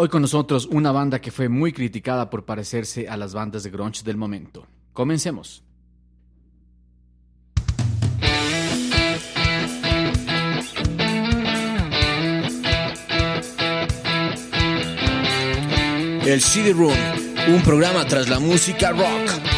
Hoy con nosotros una banda que fue muy criticada por parecerse a las bandas de grunge del momento. Comencemos. El CD Room, un programa tras la música rock.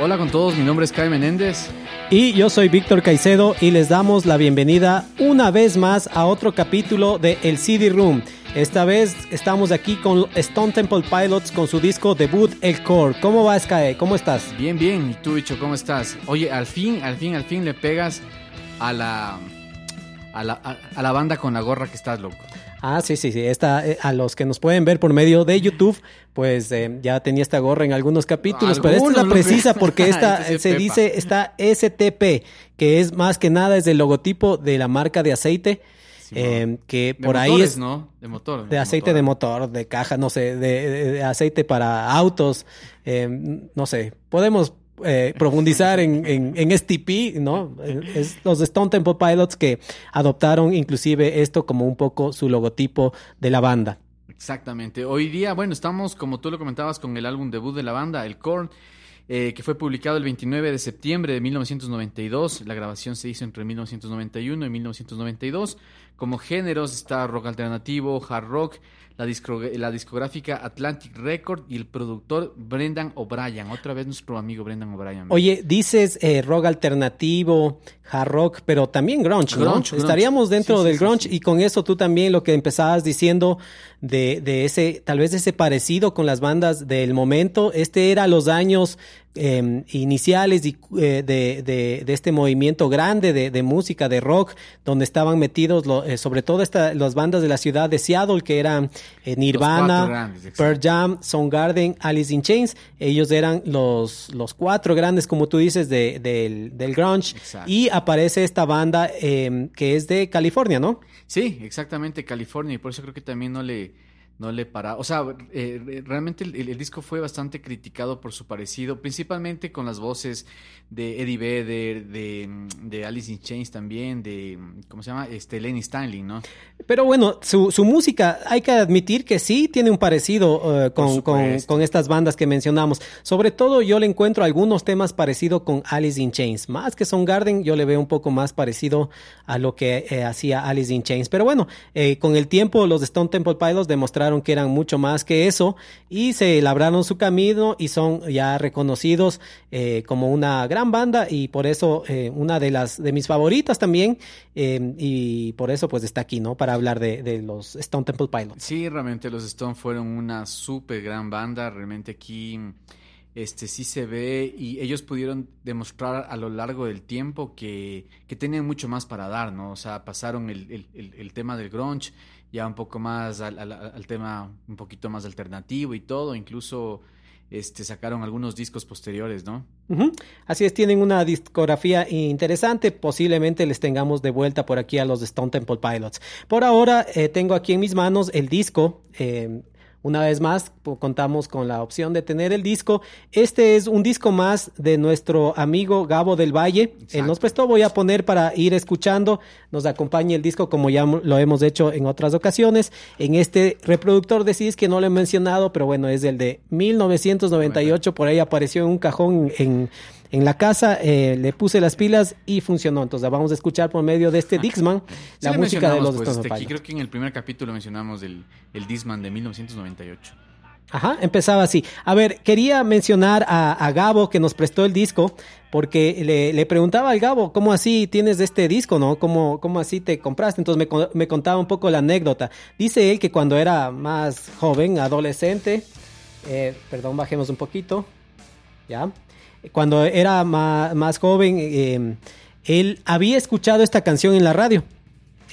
Hola con todos, mi nombre es Kai Menéndez. Y yo soy Víctor Caicedo y les damos la bienvenida una vez más a otro capítulo de El CD Room. Esta vez estamos aquí con Stone Temple Pilots con su disco debut El Core. ¿Cómo vas, Kai? ¿Cómo estás? Bien, bien. ¿Y tú, Bicho, cómo estás? Oye, al fin, al fin, al fin le pegas a la, a la, a, a la banda con la gorra que estás, loco. Ah, sí, sí, sí. Esta, eh, a los que nos pueden ver por medio de YouTube, pues eh, ya tenía esta gorra en algunos capítulos, pero esta es la precisa porque esta se pepa. dice, está STP, que es más que nada es el logotipo de la marca de aceite, Sí, eh, que De por ahí es ¿no? De motor. de aceite de motor, de caja, no sé, de, de- de aceite para autos, eh, no sé, podemos eh, profundizar en, en, en STP, ¿no? Los Stone Temple Pilots que adoptaron inclusive esto como un poco su logotipo de la banda. Exactamente. Hoy día, bueno, estamos, como tú lo comentabas, con el álbum debut de la banda, El Korn, eh, que fue publicado el 29 de septiembre de 1992. La grabación se hizo entre 1991 y 1992. Como géneros está rock alternativo, hard rock, la, discográfica Atlantic Record y el productor Brendan O'Brien. Otra vez nuestro amigo Brendan O'Brien. Oye, dices eh, rock alternativo, hard rock, pero también grunge, ¿no? Grunge, grunge. Estaríamos dentro sí, del sí, grunge sí. y con eso tú también lo que empezabas diciendo de, de ese, tal vez ese parecido con las bandas del momento. Este era los años eh, iniciales de, de- de este movimiento grande de, música, de rock, donde estaban metidos lo- eh, sobre todo esta, las bandas de la ciudad de Seattle, que eran eh, Nirvana, grandes. Pearl Jam, Soundgarden, Alice in Chains. Ellos eran los, los cuatro grandes, como tú dices, de- del, del grunge. Exacto. Y aparece esta banda eh, que es de California, ¿no? Sí, exactamente, California, y por eso creo que también no le, no le para. O sea, eh, re- realmente el, el disco fue bastante criticado por su parecido, principalmente con las voces de Eddie Vedder, de, de Alice in Chains también, de, ¿cómo se llama? Este, Lenny Stanley, ¿no? Pero bueno, su, su música, hay que admitir que sí tiene un parecido eh, con, con, con estas bandas que mencionamos. Sobre todo yo le encuentro algunos temas parecidos con Alice in Chains. Más que Soundgarden, yo le veo un poco más parecido a lo que eh, hacía Alice in Chains. Pero bueno, eh, con el tiempo los Stone Temple Pilots demostraron que eran mucho más que eso y se labraron su camino y son ya reconocidos eh, como una gran banda y por eso eh, una de las de mis favoritas también eh, y por eso pues está aquí, ¿no? Para hablar de, los Stone Temple Pilots. Sí, realmente los Stone fueron una súper gran banda. Realmente aquí este, sí se ve y ellos pudieron demostrar a lo largo del tiempo que, que tenían mucho más para dar, ¿no? O sea, pasaron el- el tema del grunge ya un poco más al, tema un poquito más alternativo y todo. Incluso este, sacaron algunos discos posteriores, ¿no? Así es, tienen una discografía interesante. Posiblemente les tengamos de vuelta por aquí a los Stone Temple Pilots. Por ahora, eh, tengo aquí en mis manos el disco. eh, una vez más contamos con la opción de tener el disco. Este es un disco más de nuestro amigo Gabo del Valle. Él nos prestó, voy a poner para ir escuchando. Nos acompaña el disco como ya lo hemos hecho en otras ocasiones. En este reproductor de CDs que no lo he mencionado, pero bueno, es el de 1998. Por ahí apareció en un cajón en en la casa, eh, le puse las pilas y funcionó. Entonces vamos a escuchar por medio de este ah. Dixman la música de los pues, este, Creo que en el primer capítulo mencionamos el, el Dixman de 1998. Ajá, empezaba así. A ver, quería mencionar a, Gabo que nos prestó el disco, porque le, le, preguntaba al Gabo, ¿cómo así tienes este disco, no? ¿Cómo, cómo así te compraste? Entonces me, me, contaba un poco la anécdota. Dice él que cuando era más joven, adolescente, eh, perdón, bajemos un poquito, ¿ya? Cuando era más, joven, eh, él había escuchado esta canción en la radio.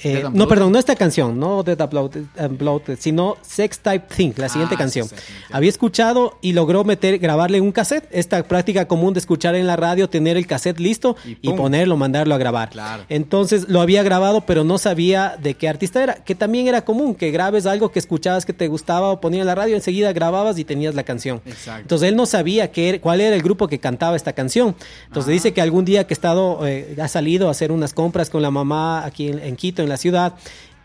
Eh, no, perdón, no esta canción, no Dead Uploaded, sino Sex Type Thing, la siguiente ah, canción. Había escuchado y logró meter, grabarle un cassette, esta práctica común de escuchar en la radio, tener el cassette listo y, ponerlo, mandarlo a grabar. Entonces lo había grabado, pero no sabía de qué artista era, que también era común, que grabes algo que escuchabas que te gustaba o ponías en la radio, enseguida grababas y tenías la canción. Entonces él no sabía qué, cuál era el grupo que cantaba esta canción. Entonces dice que algún día que ha estado, eh, ha salido a hacer unas compras con la mamá aquí en Quito, en la ciudad,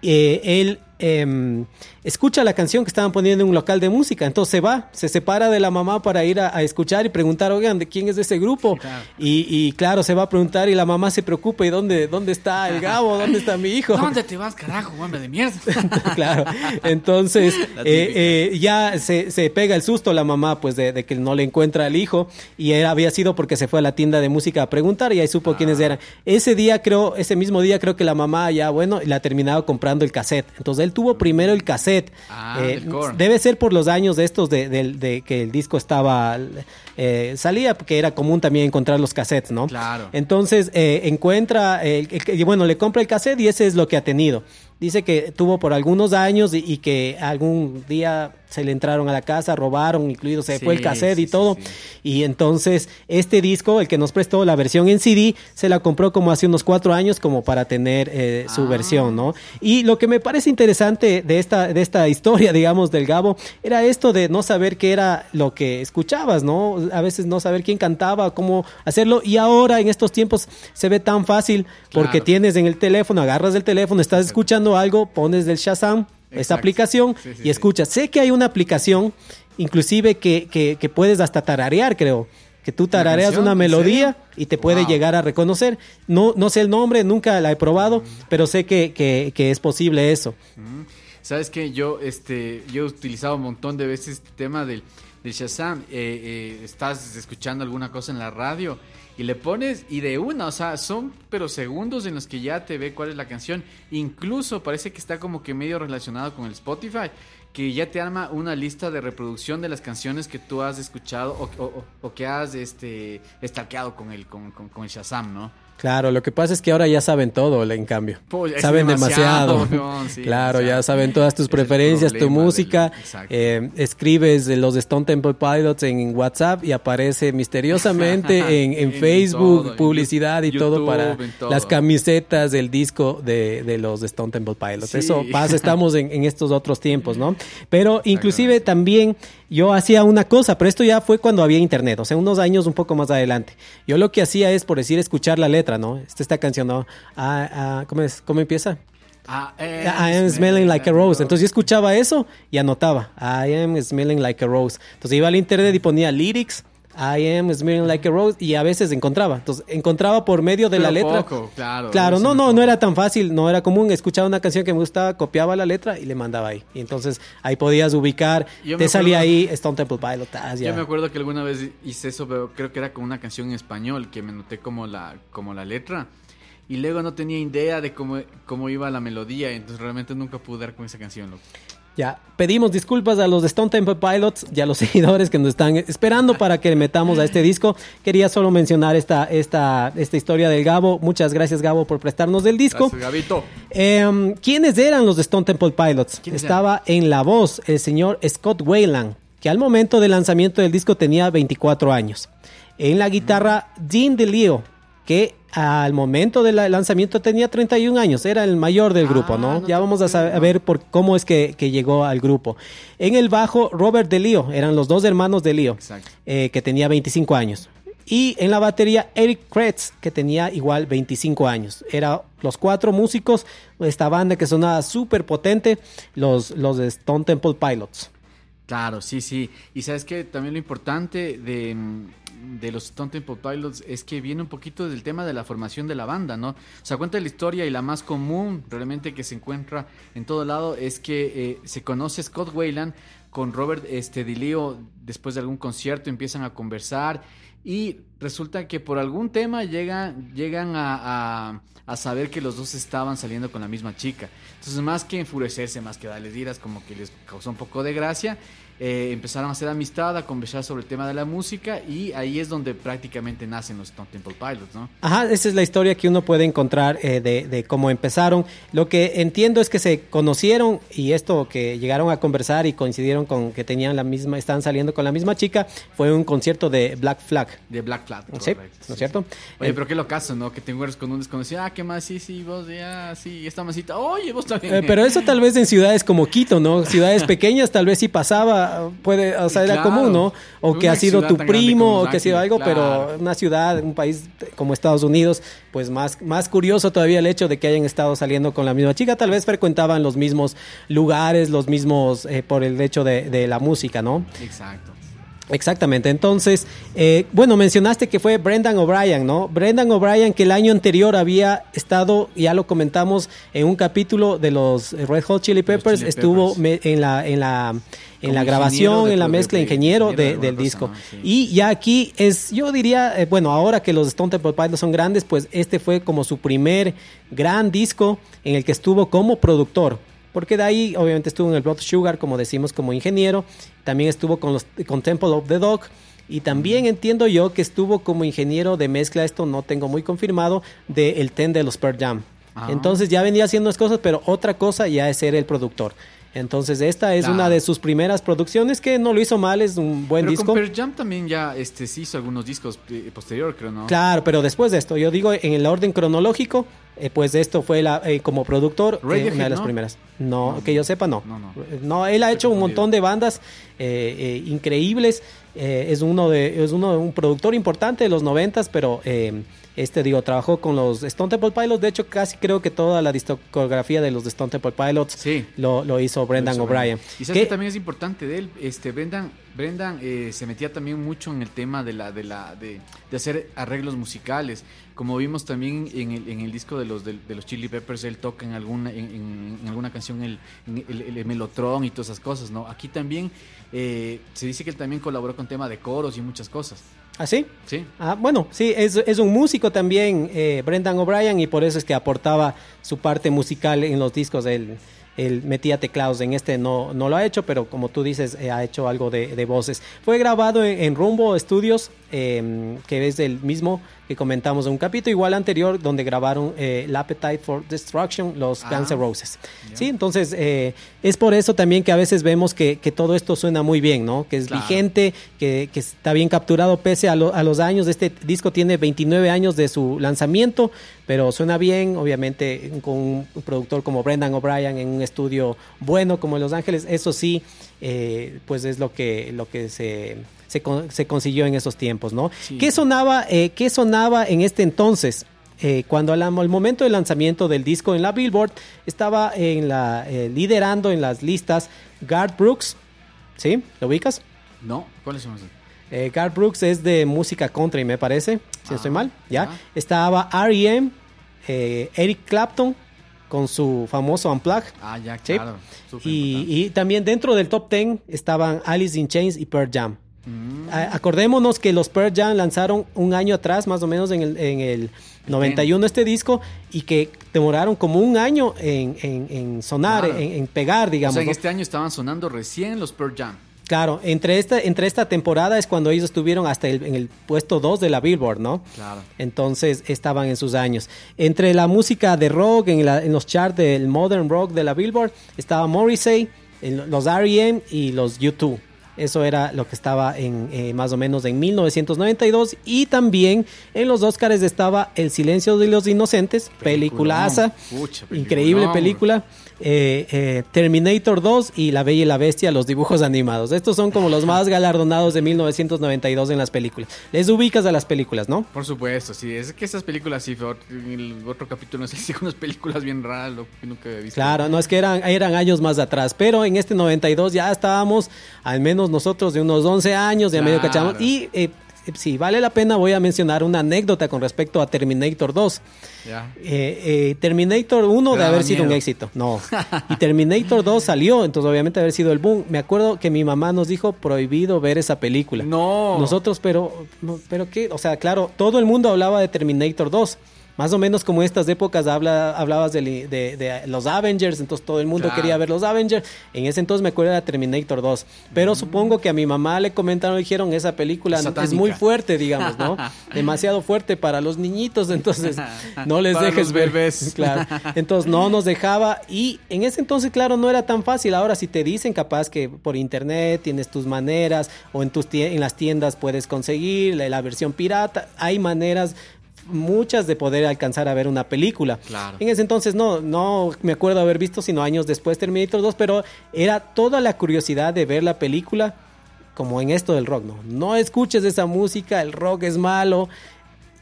eh, él Em, escucha la canción que estaban poniendo en un local de música. Entonces se va, se separa de la mamá para ir a, escuchar y preguntar, oigan, ¿de quién es ese grupo? Y, claro, se va a preguntar y la mamá se preocupa, ¿y dónde, dónde está el Gabo? ¿Dónde está mi hijo? ¿Dónde te vas, carajo, hombre de mierda? claro, entonces eh, eh, ya se, se, pega el susto la mamá, pues, de, que no le encuentra al hijo y había sido porque se fue a la tienda de música a preguntar y ahí supo quiénes ah. eran. Ese día creo, ese mismo día creo que la mamá ya, bueno, le ha terminado comprando el cassette. Entonces él tuvo primero el cassette. Ah, eh, debe ser por los años de estos de, que el disco estaba eh, salía, porque era común también encontrar los cassettes, ¿no? Claro. Entonces eh, encuentra, bueno, le compra el cassette y ese es lo que ha tenido. Dice que tuvo por algunos años y que algún día se le entraron a la casa, robaron, incluido se fue el cassette y todo. y entonces este disco, el que nos prestó la versión en CD, se la compró como hace unos cuatro años como para tener eh, su ah. versión, ¿no? Y lo que me parece interesante de esta, de esta historia, digamos, del Gabo, era esto de no saber qué era lo que escuchabas, ¿no? A veces no saber quién cantaba, cómo hacerlo. Y ahora en estos tiempos se ve tan fácil porque tienes en el teléfono, agarras el teléfono, estás escuchando algo, pones del Shazam esta aplicación y escucha. Sé que hay una aplicación, inclusive que, que, puedes hasta tararear, creo. Que tú tarareas una melodía y te puede llegar a reconocer. No, no sé el nombre, nunca la he probado, mm. pero sé que, que, es posible eso. Mm. Sabes que yo, este, yo he utilizado un montón de veces este tema del, del Shazam. Eh, eh, estás escuchando alguna cosa en la radio y le pones y de una, o sea, son pero segundos en los que ya te ve cuál es la canción. Incluso parece que está como que medio relacionado con el Spotify, que ya te arma una lista de reproducción de las canciones que tú has escuchado o, que has este stalkeado con el con, con, con el Shazam, ¿no? Claro, lo que pasa es que ahora ya saben todo, en cambio. saben demasiado. claro, ya saben todas tus preferencias, tu música. Eh, escribes los Stone Temple Pilots en WhatsApp y aparece misteriosamente en, Facebook, publicidad y todo para las camisetas del disco de, de los Stone Temple Pilots. Eso pasa, estamos en, estos otros tiempos, ¿no? Pero inclusive también yo hacía una cosa, pero esto ya fue cuando había internet, o sea, unos años un poco más adelante. Yo lo que hacía es, por decir, escuchar la letra, ¿no? Esta, esta canción, ¿no? Ah, ah, ¿cómo, es? ¿Cómo empieza? Ah, I am smelling like a rose. Entonces yo escuchaba eso y anotaba. I am smelling like a rose. Entonces iba al internet y ponía lyrics I am smelling like a rose y a veces encontraba. Entonces encontraba por medio de la letra. claro. Claro, no, no, no era tan fácil, no era común. Escuchaba una canción que me gustaba, copiaba la letra y le mandaba ahí. Y entonces ahí podías ubicar, te salía ahí Stone Temple Pilots. Yo me acuerdo que alguna vez hice eso, pero creo que era con una canción en español que me noté como la, como la letra. Y luego no tenía idea de cómo, cómo iba la melodía, entonces realmente nunca pude dar con esa canción. Loco. Ya, pedimos disculpas a los de Stone Temple Pilots y a los seguidores que nos están esperando para que metamos a este disco. Quería solo mencionar esta, esta, esta historia del Gabo. Muchas gracias, Gabo, por prestarnos del disco. Gracias, Gabito. Em, ¿Quiénes eran los de Stone Temple Pilots? Estaba en la voz el señor Scott Wayland, que al momento del lanzamiento del disco tenía 24 años. En la guitarra, Dean DeLeo, que al momento del lanzamiento tenía 31 años, era el mayor del grupo, Ah, ¿no? no ya vamos a, saber, por cómo es que, que llegó al grupo. En el bajo, Robert DeLeo, eran los dos hermanos DeLeo, eh, que tenía 25 años. Y en la batería, Eric Kretz, que tenía igual 25 años. Eran los cuatro músicos de esta banda que sonaba súper potente, los, los de Stone Temple Pilots. Claro, sí, sí. Y sabes que también lo importante de, mm, de los Stone Temple Pilots es que viene un poquito del tema de la formación de la banda, ¿no? O sea, cuenta la historia y la más común realmente que se encuentra en todo lado es que eh, se conoce Scott Wayland con Robert este, DiLeo después de algún concierto, empiezan a conversar y resulta que por algún tema llegan, llegan a, a- a saber que los dos estaban saliendo con la misma chica. Entonces, más que enfurecerse, más que darles iras, como que les causó un poco de gracia, eh, empezaron a hacer amistad, a conversar sobre el tema de la música y ahí es donde prácticamente nacen los Stone Temple Pilots, ¿no? Ajá, esa es la historia que uno puede encontrar eh, de, de cómo empezaron. Lo que entiendo es que se conocieron y esto que llegaron a conversar y coincidieron con que tenían la misma, estaban saliendo con la misma chica, fue un concierto de Black Flag. De Black Flag. Sí, correcto, ¿no es cierto? Oye, pero qué lo caso, ¿no? Que te encuentras con un desconocido. Ah, ¿qué más? Sí, sí, vos ya, sí, esta masita. Oye, vos también. Eh, pero eso tal vez en ciudades como Quito, ¿no? Ciudades pequeñas tal vez sí pasaba, puede, o sea, era Claro. común, ¿no? O que ha sido tu primo, o que ha sido algo, pero una ciudad, un país como Estados Unidos, pues más, más curioso todavía el hecho de que hayan estado saliendo con la misma chica, tal vez frecuentaban los mismos lugares, los mismos, eh, por el hecho de, de la música, ¿no? Exacto. Exactamente, entonces, eh, bueno, mencionaste que fue Brendan O'Brien, ¿no? Brendan O'Brien que el año anterior había estado, ya lo comentamos en un capítulo de los Red Hot Chili Peppers, Chili estuvo Peppers. en la, en la, en la grabación, en la mezcla, de- ingeniero de de- del cosa, disco. ¿no? Sí. Y ya aquí es, yo diría, eh, bueno, ahora que los Stone Temple Pilots son grandes, pues este fue como su primer gran disco en el que estuvo como productor. Porque de ahí, obviamente, estuvo en el Blood Sugar, como decimos, como ingeniero. También estuvo con, los, con Temple of the Dog. Y también entiendo yo que estuvo como ingeniero de mezcla, esto no tengo muy confirmado, del el Ten de los Pearl Jam. Ah. Entonces ya venía haciendo las cosas, pero otra cosa ya es ser el productor. Entonces esta es Claro. una de sus primeras producciones que no lo hizo mal, es un buen Pero disco. con Pearl Jam también ya este, se hizo algunos discos eh, posterior, creo, ¿no? Claro, pero después de esto, yo digo en el orden cronológico, eh, pues esto fue la, eh, como productor eh, una de las ¿no? primeras. No, No, que yo sepa, no. no, no. No, él ha hecho un montón de bandas eh, increíbles. es uno de, es uno un productor importante de los noventas, pero este digo trabajó con los Stone Temple Pilots. De hecho, casi creo que toda la discografía de los Stone Temple Pilots Sí. lo, lo hizo Brendan O'Brien. Y sabes Que- que también es importante de él, este Brendan, Brendan eh, se metía también mucho en el tema de la, de la, de, de hacer arreglos musicales. Como vimos también en el, en el disco de los de, de los Chili Peppers, él toca en alguna, en, alguna canción el, melotron y todas esas cosas, ¿no? Aquí también eh, se dice que él también colaboró con tema de coros y muchas cosas. ¿Ah, sí? Sí. Ah, bueno, sí, es, es un músico también, eh, Brendan O'Brien, y por eso es que aportaba su parte musical en los discos. Él, él metía teclados, en este no, no lo ha hecho, pero como tú dices, eh, ha hecho algo de, de voces. Fue grabado en, en Rumbo Studios, eh, que es el mismo que comentamos en un capítulo igual anterior, donde grabaron eh, el Appetite for Destruction, los Ah, Guns N' Roses. Sí, entonces eh, es por eso también que a veces vemos que, que todo esto suena muy bien, ¿no? Que es Claro. vigente, que, que está bien capturado pese a, lo- a los años. Este disco tiene 29 años de su lanzamiento, pero suena bien, obviamente, con un productor como Brendan O'Brien en un estudio bueno como en Los Ángeles. Eso sí, eh, pues es lo que, lo que se, se, con- se consiguió en esos tiempos, ¿no? Sí. ¿Qué sonaba, eh, ¿Qué sonaba en este entonces? Eh, cuando al, al momento del lanzamiento del disco en la Billboard estaba en la eh, liderando en las listas Garth Brooks, ¿sí? ¿Lo ubicas? ¿No? ¿Cuáles son? Eh, Garth Brooks es de música country, me parece, si no estoy Ah, mal, ¿ya? ya. Estaba R.E.M., Eric Clapton con su famoso Unplugged. Ah, ya, Sí. claro. Y, y también dentro del top 10 estaban Alice in Chains y Pearl Jam. Mm, Acordémonos que los Pearl Jam lanzaron un año atrás, más o menos en el, en el 91 este disco, y que demoraron como un año en, en- en sonar, Claro. en, en pegar, o digamos. sea, en ¿no? este año estaban sonando recién los Pearl Jam. Claro, entre esta, entre esta temporada es cuando ellos estuvieron hasta el, en el puesto 2 de la Billboard, ¿no? Claro. Entonces estaban en sus años. Entre la música de rock, en, la- en los charts del modern rock de la Billboard, estaba Morrissey, los R.E.M. y los U2. Eso era lo que estaba en eh, más o menos en 1992. Y también en los Oscars estaba El silencio de los inocentes, peliculaza, increíble película. Eh, eh, Terminator 2 y La Bella y la Bestia, los dibujos animados. Estos son como los más galardonados de 1992 en las películas. Les ubicas a las películas, ¿no? Por supuesto, sí. Es que esas películas, sí, en el otro capítulo nos hice unas películas bien raras, lo que nunca visto. Claro, no es que eran, eran años más atrás, pero en este 92 ya estábamos, al menos nosotros, de unos 11 años, de medio cachamos. Y eh, si vale la pena, voy a mencionar una anécdota con respecto a Terminator 2. Eh, eh, Terminator 1 de haber sido un éxito. No. Y Terminator 2 salió, entonces obviamente haber sido el boom. Me acuerdo que mi mamá nos dijo prohibido ver esa película. No. Nosotros, pero, pero qué, o sea, claro, todo el mundo hablaba de Terminator 2 más o menos como estas épocas habla, hablabas de, los Avengers, entonces todo el mundo quería ver los Avengers. En ese entonces me acuerdo de Terminator 2. Pero mm. supongo que a mi mamá le comentaron, dijeron, esa película es muy fuerte, digamos, ¿no? Demasiado fuerte para los niñitos, entonces no les dejes ver. Bebés. Claro. Entonces no nos dejaba y en ese entonces, claro, no era tan fácil. Ahora si te dicen capaz que por internet tienes tus maneras o en, tus en las tiendas puedes conseguir la versión pirata, hay maneras muchas de poder alcanzar a ver una película. En ese entonces no, no me acuerdo haber visto, sino años después Terminator 2, pero era toda la curiosidad de ver la película como en esto del rock, ¿no? No escuches esa música, el rock es malo.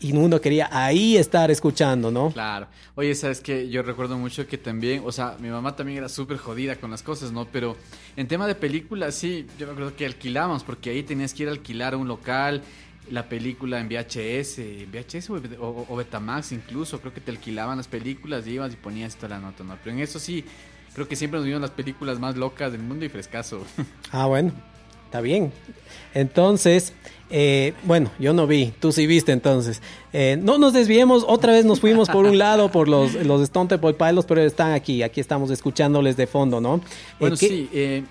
Y uno quería ahí estar escuchando, ¿no? Claro. Oye, sabes que yo recuerdo mucho que también, o sea, mi mamá también era súper jodida con las cosas, ¿no? Pero en tema de películas, sí, yo me acuerdo que alquilábamos, porque ahí tenías que ir a alquilar un local, la película en VHS, VHS o, Betamax incluso, creo que te alquilaban las películas y ibas y ponías toda la nota, ¿no? Pero en eso sí, creo que siempre nos vimos las películas más locas del mundo y frescaso. Ah, bueno, está bien. Entonces, eh, bueno, yo no vi, tú sí viste entonces. Eh, no nos desviemos, otra vez nos fuimos por un lado por los, los Stone Temple Pilots, pero están aquí, aquí estamos escuchándoles de fondo, ¿no? Bueno, eh, sí,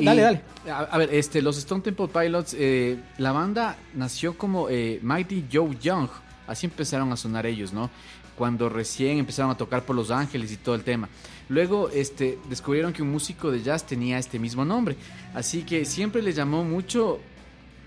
dale, dale. A, ver, este, los Stone Temple Pilots, eh, la banda nació como eh, Mighty Joe Young, así empezaron a sonar ellos, ¿no? Cuando recién empezaron a tocar por Los Ángeles y todo el tema. Luego este, descubrieron que un músico de jazz tenía este mismo nombre, así que siempre les llamó mucho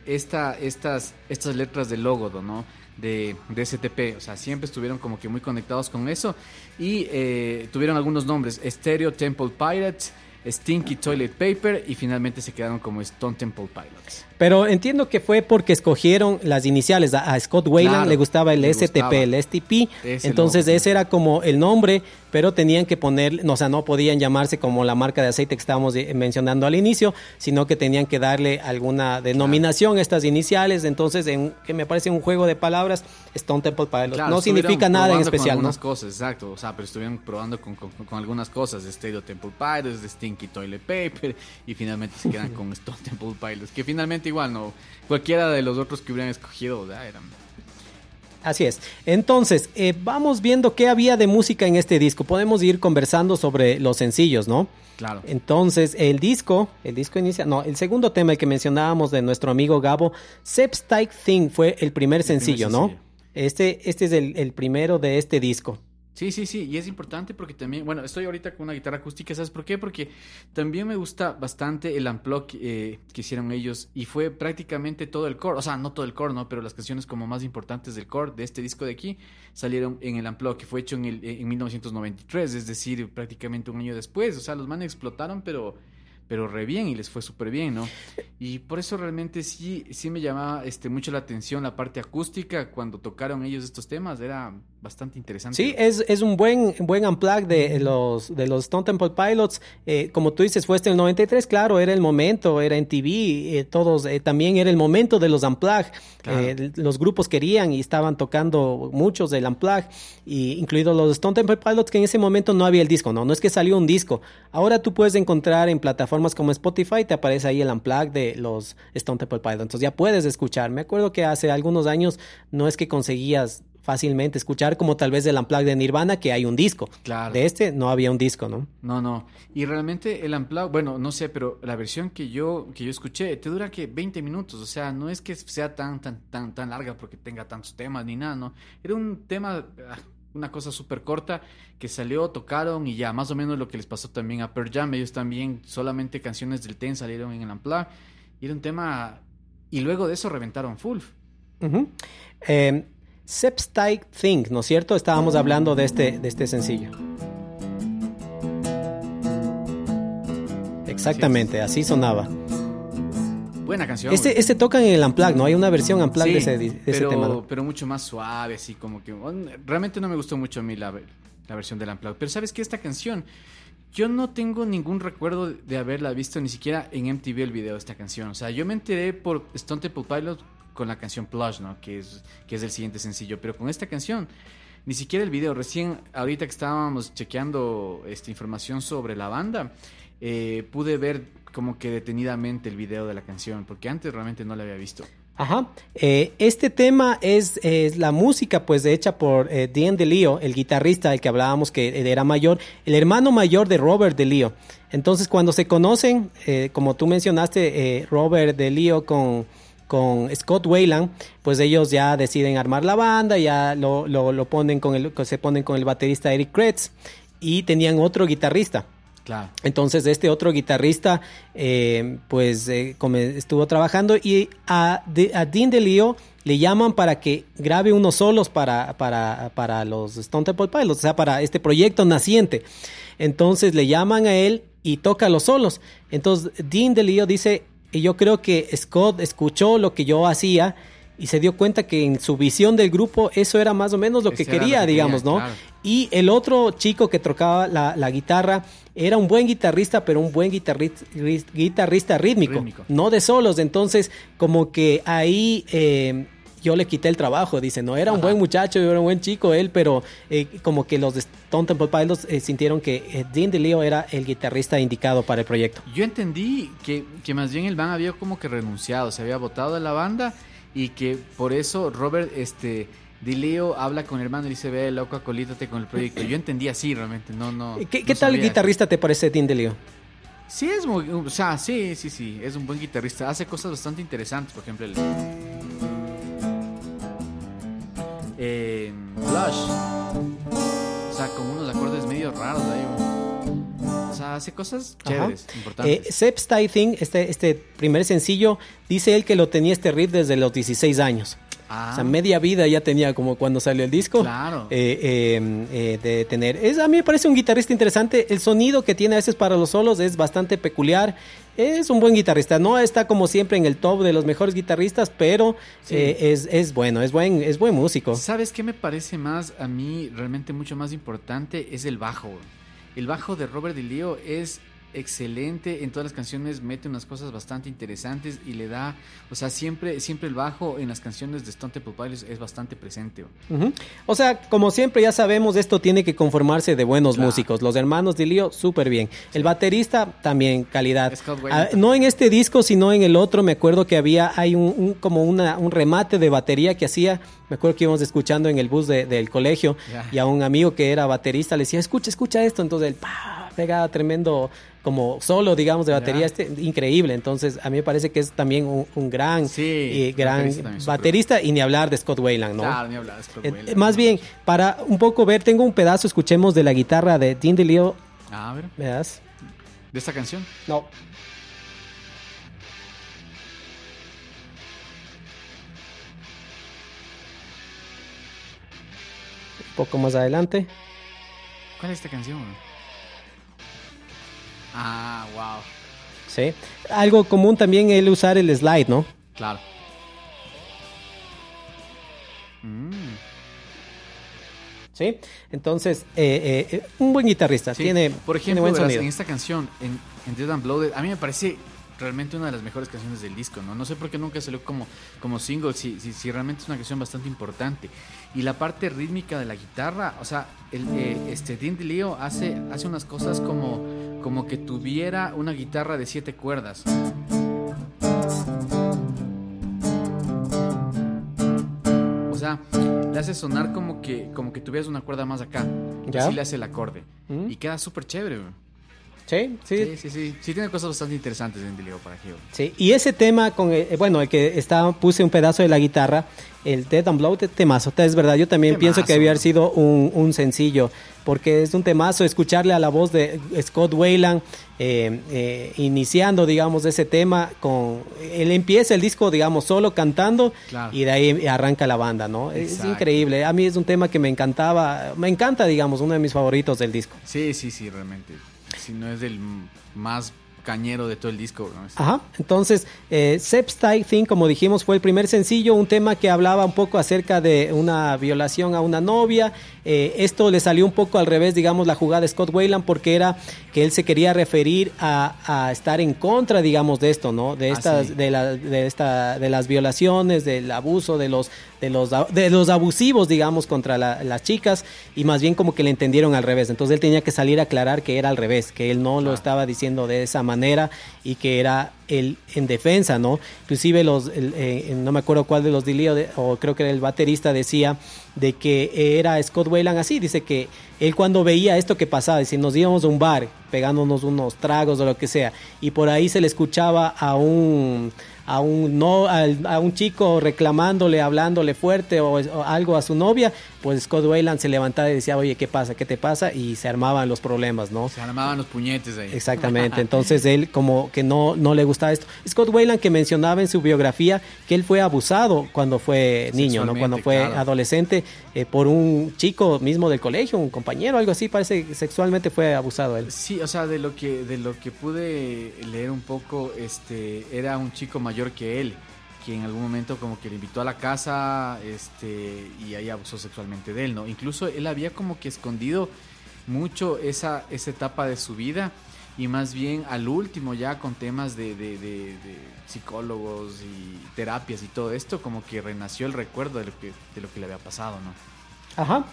esta, estas, estas letras de logo, ¿no? De, de, STP, o sea, siempre estuvieron como que muy conectados con eso y eh, tuvieron algunos nombres, Stereo Temple Pirates, Stinky Toilet Paper y finalmente se quedaron como Stone Temple Pilots. Pero entiendo que fue porque escogieron las iniciales. A, Scott Wayland le gustaba el STP, el STP. entonces ese era como el nombre, pero tenían que poner, o sea, no podían llamarse como la marca de aceite que estábamos mencionando al inicio, sino que tenían que darle alguna denominación a estas iniciales. Entonces, en, que me parece un juego de palabras, Stone Temple Pilots. no significa nada en especial. Con algunas cosas, exacto. O sea, pero estuvieron probando con, algunas cosas. Stereo Temple Pilots, Stinky Toilet Paper, y finalmente se quedan con Stone Temple Pilots, que finalmente igual, no. Cualquiera de los otros que hubieran escogido, eran. Así es. Entonces, eh, vamos viendo qué había de música en este disco. Podemos ir conversando sobre los sencillos, ¿no? Claro. Entonces, el disco, el disco inicia, no, el segundo tema, el que mencionábamos de nuestro amigo Gabo, Sepstike Thing fue el primer sencillo, ¿no? Este, este es el primero de este disco. Sí, sí, sí, y es importante porque también, bueno, estoy ahorita con una guitarra acústica, ¿sabes por qué? Porque también me gusta bastante el unplug eh, que hicieron ellos y fue prácticamente todo el core, o sea, no todo el core, ¿no? Pero las canciones como más importantes del core de este disco de aquí salieron en el unplug que fue hecho en, el, en 1993, es decir, prácticamente un año después, o sea, los manes explotaron, pero pero re bien y les fue súper bien, ¿no? Y por eso realmente sí, sí me llamaba este, mucho la atención la parte acústica cuando tocaron ellos estos temas, era bastante interesante. Sí, es, es un buen, buen unplug de los, de los Stone Temple Pilots. Eh, como tú dices, fue este el 93, claro, era el momento, era en TV, eh, todos, eh, también era el momento de los unplug. los grupos querían y estaban tocando muchos del unplug, y, incluidos los Stone Temple Pilots, que en ese momento no había el disco, no, no es que salió un disco. Ahora tú puedes encontrar en plataformas como Spotify, te aparece ahí el unplug de los Stone Temple Pilots. Entonces ya puedes escuchar. Me acuerdo que hace algunos años no es que conseguías fácilmente escuchar, como tal vez del Unplugged de Nirvana, que hay un disco. Claro. De este no había un disco, ¿no? No, no. Y realmente el Unplugged, bueno, no sé, pero la versión que yo, que yo escuché te dura que 20 minutos, o sea, no es que sea tan, tan, tan, tan larga porque tenga tantos temas ni nada, ¿no? Era un tema, ah, una cosa súper corta que salió, tocaron y ya, más o menos lo que les pasó también a Pearl Jam, ellos también solamente canciones del Ten salieron en el Unplugged Y era un tema... Y luego de eso reventaron full. Ujú. Eh, Sepstike Thing, ¿no es cierto? Estábamos hablando de este, de este sencillo. Exactamente, así sonaba. Buena canción. Este, este tocan en el Unplugged, ¿no? Hay una versión Unplugged Sí, de ese, de ese pero, tema. ¿no? pero mucho más suave, así como que... Realmente no me gustó mucho a mí la, la versión del Unplugged. Pero ¿sabes qué? Esta canción... Yo no tengo ningún recuerdo de haberla visto ni siquiera en MTV el video de esta canción. O sea, yo me enteré por Stone Temple Pilots con la canción Plush, ¿no? Que es, que es el siguiente sencillo. Pero con esta canción, ni siquiera el video. Recién, ahorita que estábamos chequeando esta información sobre la banda, eh, pude ver como que detenidamente el video de la canción, porque antes realmente no la había visto. Ajá. Eh, este tema es, es la música, pues, hecha por eh, Dean DeLeo, el guitarrista del que hablábamos que era mayor, el hermano mayor de Robert DeLeo. Entonces, cuando se conocen, eh, como tú mencionaste, eh, Robert DeLeo con, con Scott Wayland, pues ellos ya deciden armar la banda, ya lo, lo, lo ponen con el, se ponen con el baterista Eric Kretz y tenían otro guitarrista. Claro. Entonces este otro guitarrista eh, pues eh, estuvo trabajando y a, de- a Dean DeLeo le llaman para que grabe unos solos para, para, para los Stone Temple Pilots, o sea, para este proyecto naciente. Entonces le llaman a él y toca los solos. Entonces Dean DeLeo dice, y yo creo que Scott escuchó lo que yo hacía y se dio cuenta que en su visión del grupo eso era más o menos lo que quería, que digamos, ¿no? claro. Y el otro chico que tocaba la, la guitarra era un buen guitarrista, pero un buen guitarrista, guitarrista rítmico, Rítmico. no de solos. Entonces, como que ahí eh, yo le quité el trabajo. Dice, no, era un Ajá. buen muchacho, era un buen chico él, pero eh, como que los de Stone Temple Pilots eh, sintieron que eh, Dean DeLeo era el guitarrista indicado para el proyecto. Yo entendí que, que más bien el Van había como que renunciado, se había votado de la banda y que por eso Robert este Dileo habla con el hermano y dice, ve, loco, acolítate con el proyecto. Yo entendí así realmente, no, no. ¿Qué, no qué tal guitarrista te parece Dean DeLeo? Sí, es muy, o sea, sí, sí, sí, es un buen guitarrista. Hace cosas bastante interesantes, por ejemplo, el... Eh, Blush. O sea, con unos acordes medio raros ahí. O sea, hace cosas Ajá. chéveres, Eh, importantes. Sepp Thing, este, este primer sencillo, dice él que lo tenía este riff desde los 16 años. Ah. O sea, media vida ya tenía como cuando salió el disco. Claro. Eh, eh, eh, de tener. Es, a mí me parece un guitarrista interesante. El sonido que tiene a veces para los solos es bastante peculiar. Es un buen guitarrista. No está como siempre en el top de los mejores guitarristas, pero Sí. es, es bueno, es buen, es buen músico. ¿Sabes qué me parece más a mí realmente mucho más importante? Es el bajo. El bajo de Robert DeLeo es excelente en todas las canciones mete unas cosas bastante interesantes y le da o sea siempre siempre el bajo en las canciones de Stone Temple Pilots es bastante presente. O sea, como siempre ya sabemos, esto tiene que conformarse de buenos Claro. músicos. Los hermanos de Lío, súper bien. El baterista, también calidad. Ah, no en este disco, sino en el otro. Me acuerdo que había, hay un, un- como una, un remate de batería que hacía. Me acuerdo que íbamos escuchando en el bus de- del colegio y a un amigo que era baterista le decía, escucha, escucha esto. Entonces él, pa, pegaba tremendo como solo, digamos, de batería. Este, increíble. Entonces a mí me parece que es también un, un gran, Sí, eh, gran baterista y ni hablar de Scott Wayland, ¿no? Claro, ni hablar de Scott Eh, más bien, para un poco ver, tengo un pedazo, escuchemos de la guitarra de Dean DeLeo. Ah, a ver ¿Me das? de esta canción No. Un poco más adelante. ¿cuál es esta canción? Ah, wow Sí. Algo común también el usar el slide, ¿no? claro Mm. Sí. Entonces, eh, eh, un buen guitarrista. Sí, Tiene, por tiene ejemplo, buen verás, sonido. en esta canción, en, en Dead and Blooded, a mí me parece realmente una de las mejores canciones del disco, ¿no? No sé por qué nunca salió como, como single, si, si, si realmente es una canción bastante importante. Y la parte rítmica de la guitarra, o sea, el, eh, este Dean DeLeo hace, hace unas cosas como, como que tuviera una guitarra de siete cuerdas. O sea, le hace sonar como que, como que tuvieras una cuerda más acá. Ya. Así le hace el acorde. Mm. Y queda súper chévere. Sí, sí. Sí, sí, sí. Sí tiene cosas bastante interesantes en Dilio para Geo. Sí, y ese tema con, eh, bueno, el que está, puse un pedazo de la guitarra, el Dead and Blow, te- temazo, es verdad, yo también Temazo, pienso que debía haber sido un, un sencillo, porque es un temazo escucharle a la voz de Scott Wayland, eh, eh, iniciando, digamos, ese tema con, él empieza el disco, digamos, solo cantando, Claro. y de ahí arranca la banda, ¿no? Es increíble, a mí es un tema que me encantaba, me encanta, digamos, uno de mis favoritos del disco. Sí, sí, sí, realmente. Si no es el más cañero de todo el disco. Ajá, entonces, eh, Sepstyle Thing, como dijimos, fue el primer sencillo, un tema que hablaba un poco acerca de una violación a una novia. Eh, esto le salió un poco al revés, digamos, la jugada de Scott Wayland, porque era que él se quería referir a, a estar en contra, digamos, de esto, ¿no? De Ah, estas, sí. de, la, de, esta, de las violaciones, del abuso, de los, de los, de los abusivos, digamos, contra la- las chicas, y más bien como que le entendieron al revés. Entonces él tenía que salir a aclarar que era al revés, que él no lo estaba diciendo de esa manera y que era él en defensa, ¿no? Inclusive los, el, eh, no me acuerdo cuál de los Dilio, o creo que era el baterista, decía de que era Scott Wayland así, dice que él cuando veía esto que pasaba, dice, nos íbamos a un bar pegándonos unos tragos o lo que sea, y por ahí se le escuchaba a un a un no a un chico reclamándole, hablándole fuerte o algo a su novia, pues Scott Wayland se levantaba y decía, oye, ¿qué pasa? ¿Qué te pasa? Y se armaban los problemas, ¿no? Se armaban los puñetes ahí. Exactamente, entonces él como que no, no le gustaba esto. Scott Wayland que mencionaba en su biografía que él fue abusado cuando fue niño, ¿no? Cuando fue claro. adolescente eh, por un chico mismo del colegio, un compañero, algo así, parece que sexualmente fue abusado él. Sí, o sea, de lo que de lo que pude leer un poco, este, era un chico mayor que él, que en algún momento como que le invitó a la casa, este, y ahí abusó sexualmente de él, ¿no? Incluso él había como que escondido mucho esa esa etapa de su vida y más bien al último ya con temas de, de- de- de psicólogos y terapias y todo esto, como que renació el recuerdo de lo que de lo que le había pasado, ¿no? Ajá.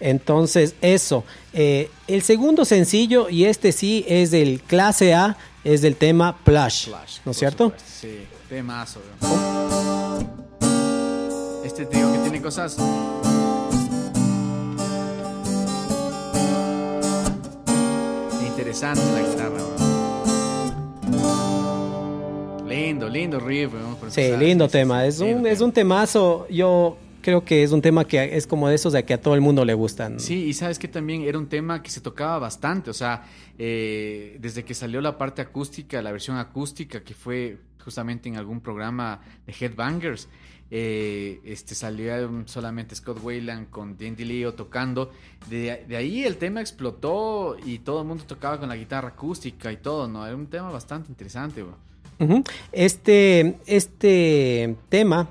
Entonces, eso. Eh, el segundo sencillo, y este sí es del clase A, es del tema Plush. ¿No es cierto? supuesto, Sí, temazo. weón. Este te digo que tiene cosas. Interesante la guitarra. Lindo, lindo riff, por Sí, lindo tema. Es lindo un, es un temazo. Yo creo que es un tema que es como de esos de que a todo el mundo le gustan. Sí, y sabes que también era un tema que se tocaba bastante, o sea, eh, desde que salió la parte acústica, la versión acústica que fue justamente en algún programa de Headbangers, eh, este salió solamente Scott Wayland con Dandy Leo tocando, de, de ahí el tema explotó y todo el mundo tocaba con la guitarra acústica y todo, ¿no? Era un tema bastante interesante. Este, este tema,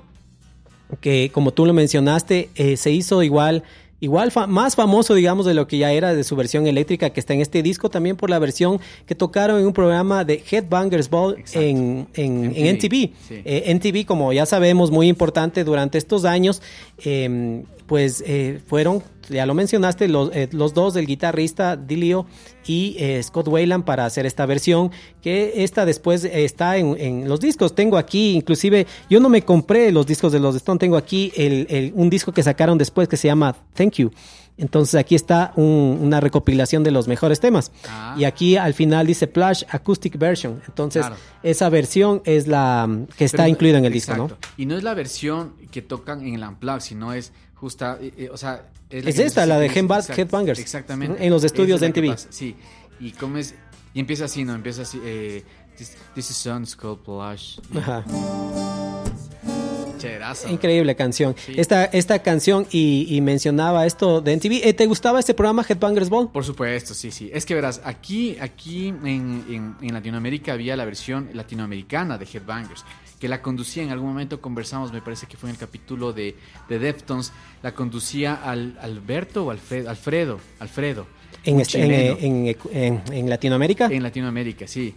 que como tú lo mencionaste, eh, se hizo igual, igual fa- más famoso, digamos, de lo que ya era de su versión eléctrica que está en este disco, también por la versión que tocaron en un programa de Headbangers Ball en, en, en MTV, NTV. sí. Eh, NTV, como ya sabemos, muy importante durante estos años, eh, pues eh, fueron, ya lo mencionaste, los, eh, los dos, el guitarrista Dilio y eh, Scott Wayland para hacer esta versión, que esta después está en, en los discos. Tengo aquí, inclusive, yo no me compré los discos de los Stone, tengo aquí el, el- un disco que sacaron después que se llama Thank You. Entonces aquí está un- una recopilación de los mejores temas. Ah. Y aquí al final dice Plush Acoustic Version. Entonces Claro. esa versión es la que está Pero- incluida en el disco, ¿no? Y no es la versión que tocan en el Unplugged, sino es justa, eh, eh, o sea... Es que esta, la de exacto, Headbangers. Exactamente. En los estudios de es la MTV. Sí, y como es... Y empieza así, ¿no? Empieza así, eh, this, this is Sun's called Plush. Ajá. Increíble canción. Sí. Esta, esta canción y, y mencionaba esto de NTV. Eh, ¿Te gustaba este programa Headbangers Ball? Por supuesto, sí, sí. Es que verás, aquí, aquí en, en- en Latinoamérica había la versión latinoamericana de Headbangers, que la conducía, en algún momento conversamos, me parece que fue en el capítulo de, de Deftones, la conducía al, Alberto o Alfredo, Alfredo, Alfredo. En, este- en- en- en Latinoamérica. En Latinoamérica, sí.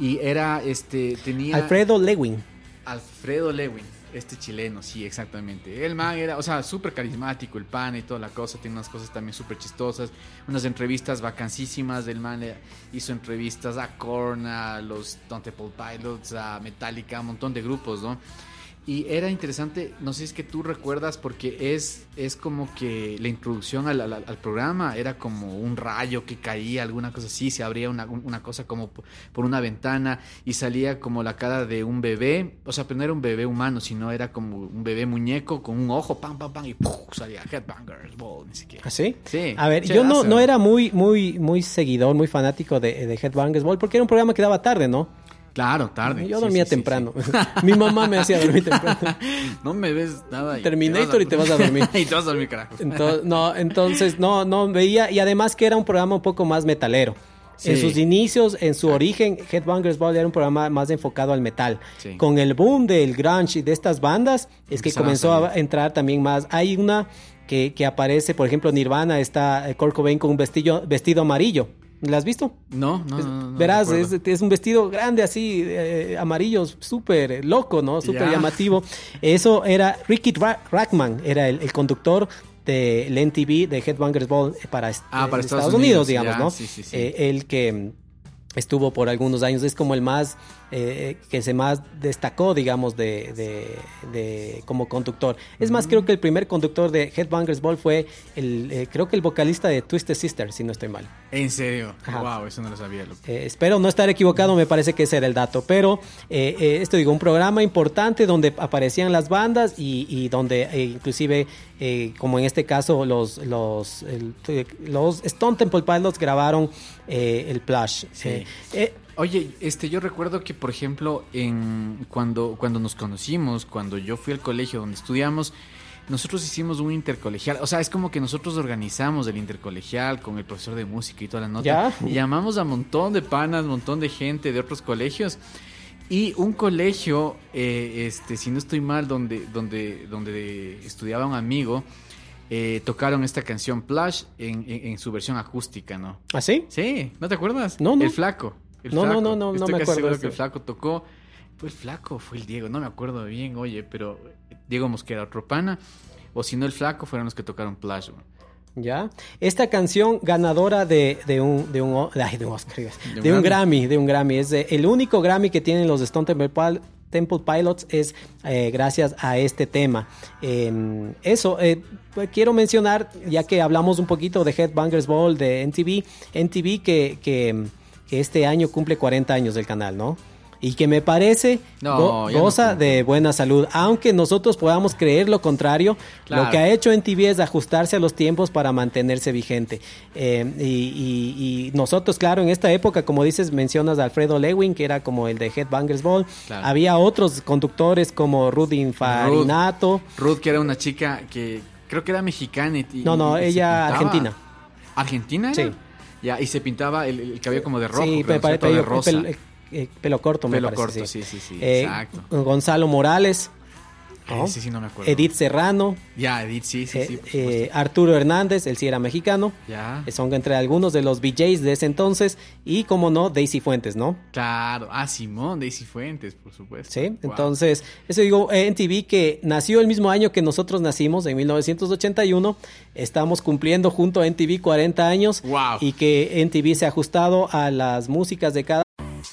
Y era, este, tenía... Alfredo Lewin. Alfredo Lewin, este chileno, sí, exactamente. El man era, o sea, súper carismático, el pan y toda la cosa, tiene unas cosas también súper chistosas, unas entrevistas vacancísimas del man, hizo entrevistas a Korn, a los Stone Temple Pilots, a Metallica, un montón de grupos, ¿no? Y era interesante, no sé si es que tú recuerdas, porque es, es como que la introducción al, al- al programa era como un rayo que caía, alguna cosa así, se abría una, una cosa como por una ventana y salía como la cara de un bebé, o sea, pero no era un bebé humano, sino era como un bebé muñeco con un ojo, pam, pam, pam, y ¡puf! salía Headbangers Ball, ni siquiera. ¿Así? Sí. A ver, yo no, no era muy, muy, muy seguidor, muy fanático de, de Headbangers Ball, porque era un programa que daba tarde, ¿no? Claro, tarde. Yo dormía sí, sí, temprano. sí. Mi mamá me hacía dormir temprano. No me ves nada. y Terminator y te vas a dormir. y te vas a dormir, carajo. Entonces, no, entonces no, no veía, y además que era un programa un poco más metalero. En sus inicios, en su origen, Headbangers Ball era un programa más enfocado al metal. Con el boom del grunge y de estas bandas, es que Empezaron comenzó a, entrar también más. Hay una que, que aparece, por ejemplo, Nirvana, está eh, Kurt Cobain con un vestido, vestido amarillo. ¿La has visto? No, no, Es- no, no, no verás, es, es un vestido grande así, eh, amarillo, súper loco, ¿no? Súper llamativo. Eso era Ricky Ra- Rackman, era el, el conductor del NTV de Headbangers Ball eh, para, Ah, para Estados Unidos, digamos, ¿no? sí, sí, sí. Eh, el que mm, estuvo por algunos años, es como el más, eh, que se más destacó, digamos, de, de- de- como conductor. Es más, creo que el primer conductor de Headbangers Ball fue, el, eh, creo que el vocalista de Twisted Sister, si no estoy mal. En serio. Ajá. Wow, eso no lo sabía. Eh, espero no estar equivocado, me parece que ese era el dato. Pero eh, esto digo, un programa importante donde aparecían las bandas y, y donde inclusive, como en este caso, los, los, el- los Stone Temple Pilots grabaron el Plush. Sí. Oye, este, yo recuerdo que, por ejemplo, en cuando, cuando nos conocimos, cuando yo fui al colegio donde estudiamos, nosotros hicimos un intercolegial. O sea, es como que nosotros organizamos el intercolegial con el profesor de música y toda la nota. Ya. Y llamamos a un montón de panas, un montón de gente de otros colegios. Y un colegio, eh, este, si no estoy mal, donde, donde, donde estudiaba un amigo, eh, tocaron esta canción Plush en, en- en su versión acústica, ¿no? ¿Así? Sí, ¿no te acuerdas? No, no. El flaco. El No, no, flaco. no, no, no Estoy me casi acuerdo que el eso. flaco tocó. ¿Fue el flaco fue el Diego? No me acuerdo bien, oye, pero Diego Mosquera, otro pana. O si no, el flaco fueron los que tocaron güey. Ya. Esta canción ganadora de, de un, de un, ay, de un Oscar, de, un un Grammy. Grammy, de un Grammy. Es de- el único Grammy que tienen los Stone Temple, Temple Pilots es eh, gracias a este tema. Eh, eso, eh, pues, quiero mencionar, ya que hablamos un poquito de Headbangers Ball, de NTV, NTV que, que, que este año cumple 40 años del canal, ¿no? Y que me parece No, go- no goza de buena salud, aunque nosotros podamos creer lo contrario, Claro. lo que ha hecho en TV es ajustarse a los tiempos para mantenerse vigente. Eh, y, y- y nosotros, claro, en esta época, como dices, mencionas a Alfredo Lewin, que era como el de Headbangers Ball. Claro. Había otros conductores como Rudy Infarinato. Ruth, que era una chica que creo que era mexicana. Y, No, no, y ella argentina. ¿Argentina? Sí. Ya, y se pintaba el, el cabello como de rojo. sí, creo, ¿cierto? de pelo, rosa. pelo- eh, pelo corto, Pelo parece. corto, sí, sí, sí, Eh, exacto. Gonzalo Morales, ¿no? Ese sí no me acuerdo. Edith Serrano, Ya, Edith, sí, sí, eh, sí. eh. Arturo Hernández, él sí era mexicano. ya. Eh, Son entre algunos de los BJs de ese entonces. Y, como no, Daisy Fuentes, ¿no? Claro. Ah, Simón, Daisy Fuentes, por supuesto. Sí, Wow. entonces, eso digo, NTV que nació el mismo año que nosotros nacimos, en 1981, estamos cumpliendo junto a NTV 40 años Wow. y que NTV se ha ajustado a las músicas de cada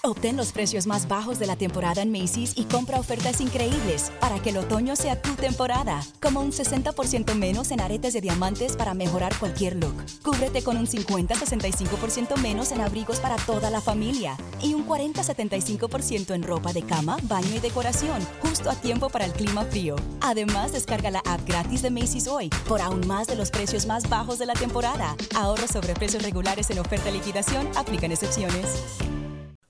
Obtén los precios más bajos de la temporada en Macy's y compra ofertas increíbles para que el otoño sea tu temporada. Como un 60% menos en aretes de diamantes para mejorar cualquier look. Cúbrete con un 50-65% menos en abrigos para toda la familia. Y un 40-75% en ropa de cama, baño y decoración, justo a tiempo para el clima frío. Además, descarga la app gratis de Macy's hoy por aún más de los precios más bajos de la temporada. Ahorro sobre precios regulares en oferta y liquidación, aplican excepciones.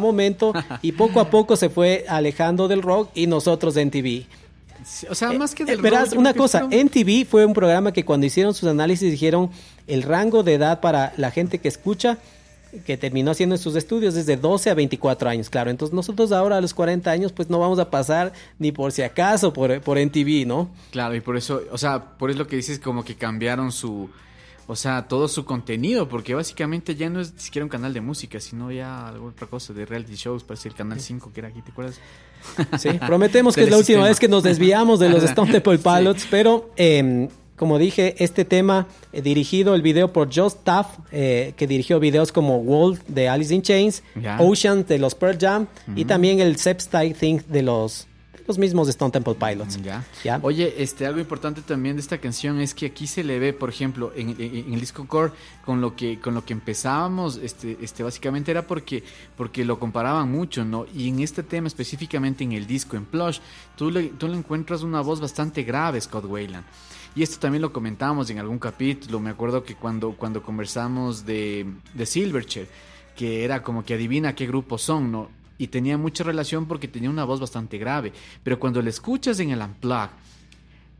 Momento y poco a poco se fue alejando del rock y nosotros de NTV. Sí, O sea, más que Eh, del verás, rock, yo una cosa, fueron- NTV fue un programa que cuando hicieron sus análisis dijeron el rango de edad para la gente que escucha que terminó haciendo sus estudios desde 12 a 24 años, claro. Entonces nosotros ahora a los 40 años pues no vamos a pasar ni por si acaso por, por NTV, ¿no? Claro, y por eso, o sea, por eso lo que dices como que cambiaron su, o sea, todo su contenido, porque básicamente ya no es ni siquiera un canal de música, sino ya algo otra cosa de reality shows, parece el canal 5 que era aquí, ¿te acuerdas? Sí, prometemos que es la última vez que nos desviamos de los Stone Temple Pilots, pero eh, como dije, este tema eh, dirigido el video por Joe Staff, eh, que dirigió videos como Wolf de Alice in Chains, Ya. Ocean de los Pearl Jam y también el Sepstyle Thing de los, los mismos Stone Temple Pilots. Ya. Ya. Oye, este, algo importante también de esta canción es que aquí se le ve, por ejemplo, en, en- en el disco core, con lo que, con lo que empezábamos, este, este, básicamente era porque, porque lo comparaban mucho, ¿no? Y en este tema, específicamente en el disco, en Plush, tú le, tú le encuentras una voz bastante grave, Scott Wayland. Y esto también lo comentábamos en algún capítulo. Me acuerdo que cuando, cuando conversamos de, de Silverchair, que era como que adivina qué grupos son, ¿no? Y tenía mucha relación porque tenía una voz bastante grave. Pero cuando le escuchas en el Unplugged,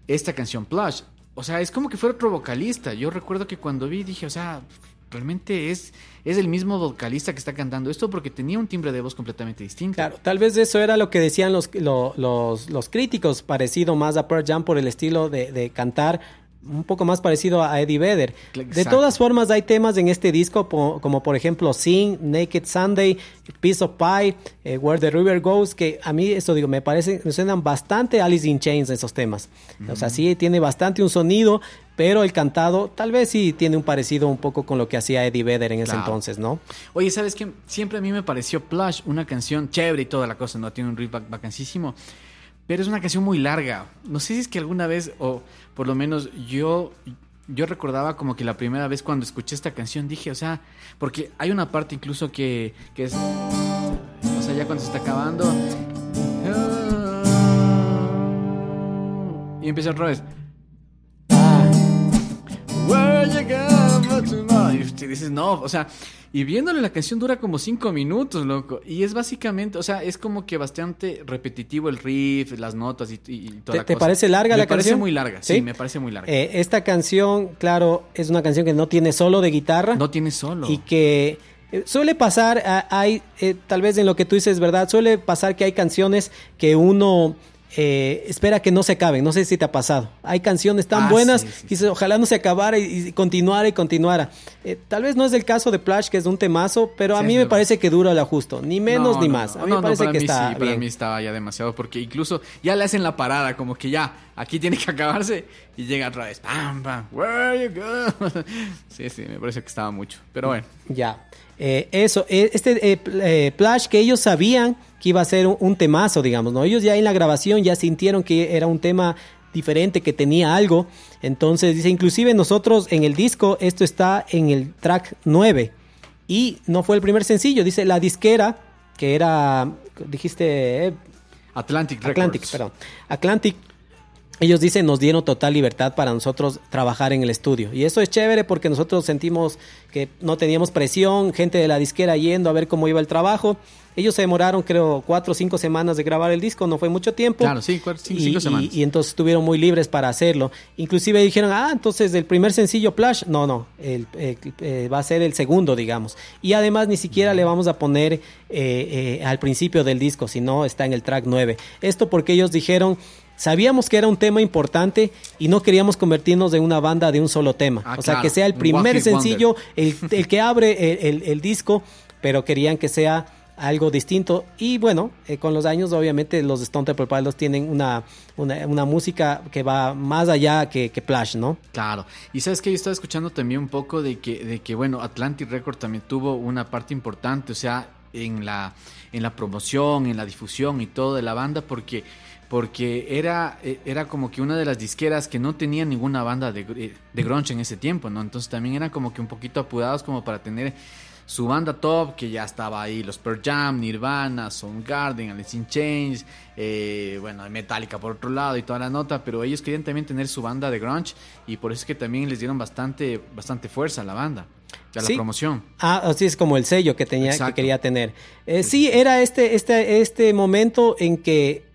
esta canción Plush, o sea, es como que fuera otro vocalista. Yo recuerdo que cuando vi dije, o sea, realmente es, es el mismo vocalista que está cantando esto porque tenía un timbre de voz completamente distinto. Claro, tal vez eso era lo que decían los, lo- los, los críticos, parecido más a Pearl Jam por el estilo de cantar, un poco más parecido a Eddie Vedder. De todas formas, hay temas en este disco po- como por ejemplo Sing, Naked Sunday, Piece of Pie, eh, Where the River Goes, que a mí eso digo, me parece, me suenan bastante Alice in Chains esos temas. O sea, sí tiene bastante un sonido, pero el cantado tal vez sí tiene un parecido un poco con lo que hacía Eddie Vedder en ese entonces, ¿no? Oye, ¿sabes qué? Siempre a mí me pareció Plush una canción chévere y toda la cosa, ¿no? Tiene un riff bac- bacanísimo. Pero es una canción muy larga. No sé si es que alguna vez, o por lo menos yo, yo recordaba como que la primera vez cuando escuché esta canción dije, o sea, porque hay una parte incluso que, que es, o sea, ya cuando se está acabando. Y empieza otra vez. Where you go Y dices, no, o sea, y viéndole la canción dura como cinco minutos, loco. Y es básicamente, o sea, es como que bastante repetitivo el riff, las notas y, y- toda ¿Te- la te cosa. parece larga me la parece canción? muy larga, sí, ¿Sí? me parece muy larga. Eh, esta canción, claro, es una canción que no tiene solo de guitarra no tiene solo. y que eh, suele pasar, ah, hay, eh, tal vez en lo que tú dices, ¿verdad? Suele pasar que hay canciones que uno eh, espera que no se acaben. No sé si te ha pasado. Hay canciones tan Ah, buenas sí, sí, que dices, ojalá no se acabara y, y continuara y continuara. Eh, tal vez no es el caso de Plush, que es un temazo, pero a Sí, mí me parece que dura lo justo. Ni menos No, ni no, más. A mí No, me parece que mí está sí, para bien. mí estaba ya demasiado porque incluso ya le hacen la parada como que ya aquí tiene que acabarse y llega otra vez pam pam where you go sí sí me parece que estaba mucho pero bueno Ya. Eh, eso, eh, este eh, pl- eh, que ellos sabían que iba a ser un, un temazo, digamos, ¿no? Ellos ya en la grabación ya sintieron que era un tema diferente, que tenía algo. Entonces, dice, inclusive nosotros en el disco, esto está en el track 9. Y no fue el primer sencillo, dice la disquera, que era, dijiste, eh, Atlantic Atlantic, Records. perdón. Atlantic. Ellos dicen, nos dieron total libertad para nosotros trabajar en el estudio. Y eso es chévere porque nosotros sentimos que no teníamos presión, gente de la disquera yendo a ver cómo iba el trabajo. Ellos se demoraron, creo, cuatro o cinco semanas de grabar el disco, no fue mucho tiempo. Claro, sí, cuatro, cinco- y, cinco semanas. y entonces estuvieron muy libres para hacerlo. Inclusive dijeron, ah, entonces el primer sencillo Plush, no, no, el- el- eh, va a ser el segundo, digamos. Y además ni siquiera le vamos a poner eh, eh, al principio del disco, sino está en el track 9. Esto porque ellos dijeron, sabíamos que era un tema importante y no queríamos convertirnos en una banda de un solo tema. Ah, o sea, claro, que sea el primer sencillo, el, el que abre el, el- el disco, pero querían que sea algo distinto. Y bueno, eh, con los años, obviamente, los Stone Temple Pilots tienen una, una, una música que va más allá que, que Plush, ¿no? Claro. Y sabes que yo estaba escuchando también un poco de que, de que bueno, Atlantic Record también tuvo una parte importante, o sea, en la, en la promoción, en la difusión y todo de la banda, porque, porque era, eh, era como que una de las disqueras que no tenía ninguna banda de, eh, de grunge en ese tiempo, ¿no? Entonces también eran como que un poquito apurados como para tener su banda top, que ya estaba ahí, los Pearl Jam, Nirvana, Soundgarden, Alice in Chains, eh, bueno, Metallica por otro lado y toda la nota, pero ellos querían también tener su banda de grunge y por eso es que también les dieron bastante, bastante fuerza a la banda, a la Sí. promoción. Ah, así es como el sello que tenía, que quería tener. Eh, sí, era este, este, este momento en que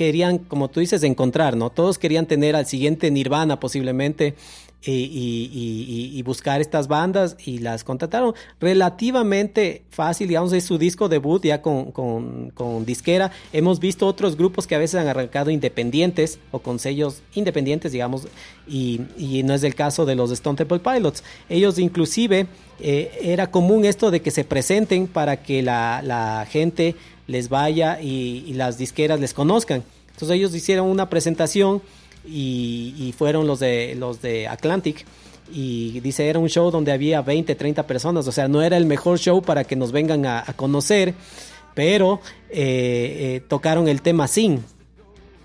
querían, como tú dices, encontrar, ¿no? Todos querían tener al siguiente Nirvana posiblemente. y, buscar estas bandas y las contrataron relativamente fácil, digamos, es su disco debut ya con, con- disquera. Hemos visto otros grupos que a veces han arrancado independientes o con sellos independientes, digamos, y, no es el caso de los Stone Temple Pilots. Ellos inclusive eh, era común esto de que se presenten para que la gente les vaya y, las disqueras les conozcan. Entonces ellos hicieron una presentación y, fueron los de los de Atlantic y dice era un show donde había 20, 30 personas, o sea, no era el mejor show para que nos vengan a, a conocer, pero eh, eh, tocaron el tema Sin.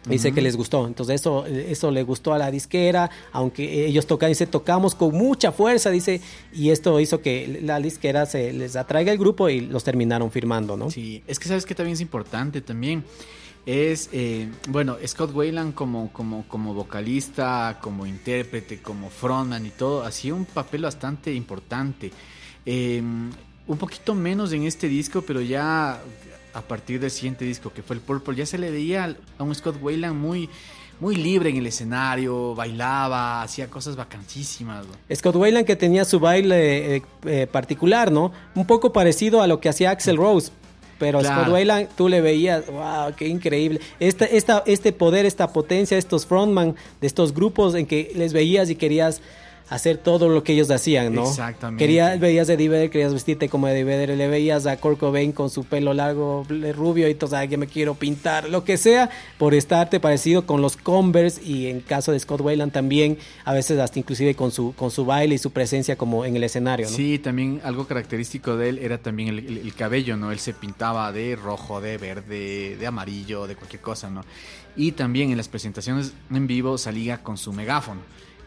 Dice que les gustó, entonces eso, eso le gustó a la disquera, aunque ellos tocan, dice, tocamos con mucha fuerza, dice, y esto hizo que la disquera se les atraiga el grupo y los terminaron firmando, ¿no? Sí, es que sabes que también es importante también. Es, eh, bueno, Scott Wayland como, como, como vocalista, como intérprete, como frontman y todo, hacía un papel bastante importante. Eh, un poquito menos en este disco, pero ya a partir del siguiente disco, que fue el Purple, ya se le veía a un Scott Wayland muy, muy libre en el escenario, bailaba, hacía cosas vacancísimas. ¿no? Scott Wayland que tenía su baile eh, eh, particular, ¿no? Un poco parecido a lo que hacía Axel Rose. Pero Claro. Scott Wayland, tú le veías, wow, qué increíble. Esta, esta, este poder, esta potencia, estos frontman de estos grupos en que les veías y querías hacer todo lo que ellos hacían, ¿no? Exactamente. Querías, veías a Eddie Vedder, querías vestirte como Eddie Vedder, le veías a Kurt Cobain con su pelo largo, rubio, y tú sabes que me quiero pintar, lo que sea, por estarte parecido con los Converse y en caso de Scott Wayland también, a veces hasta inclusive con su, con su baile y su presencia como en el escenario, ¿no? Sí, también algo característico de él era también el, el- el cabello, ¿no? Él se pintaba de rojo, de verde, de amarillo, de cualquier cosa, ¿no? Y también en las presentaciones en vivo salía con su megáfono,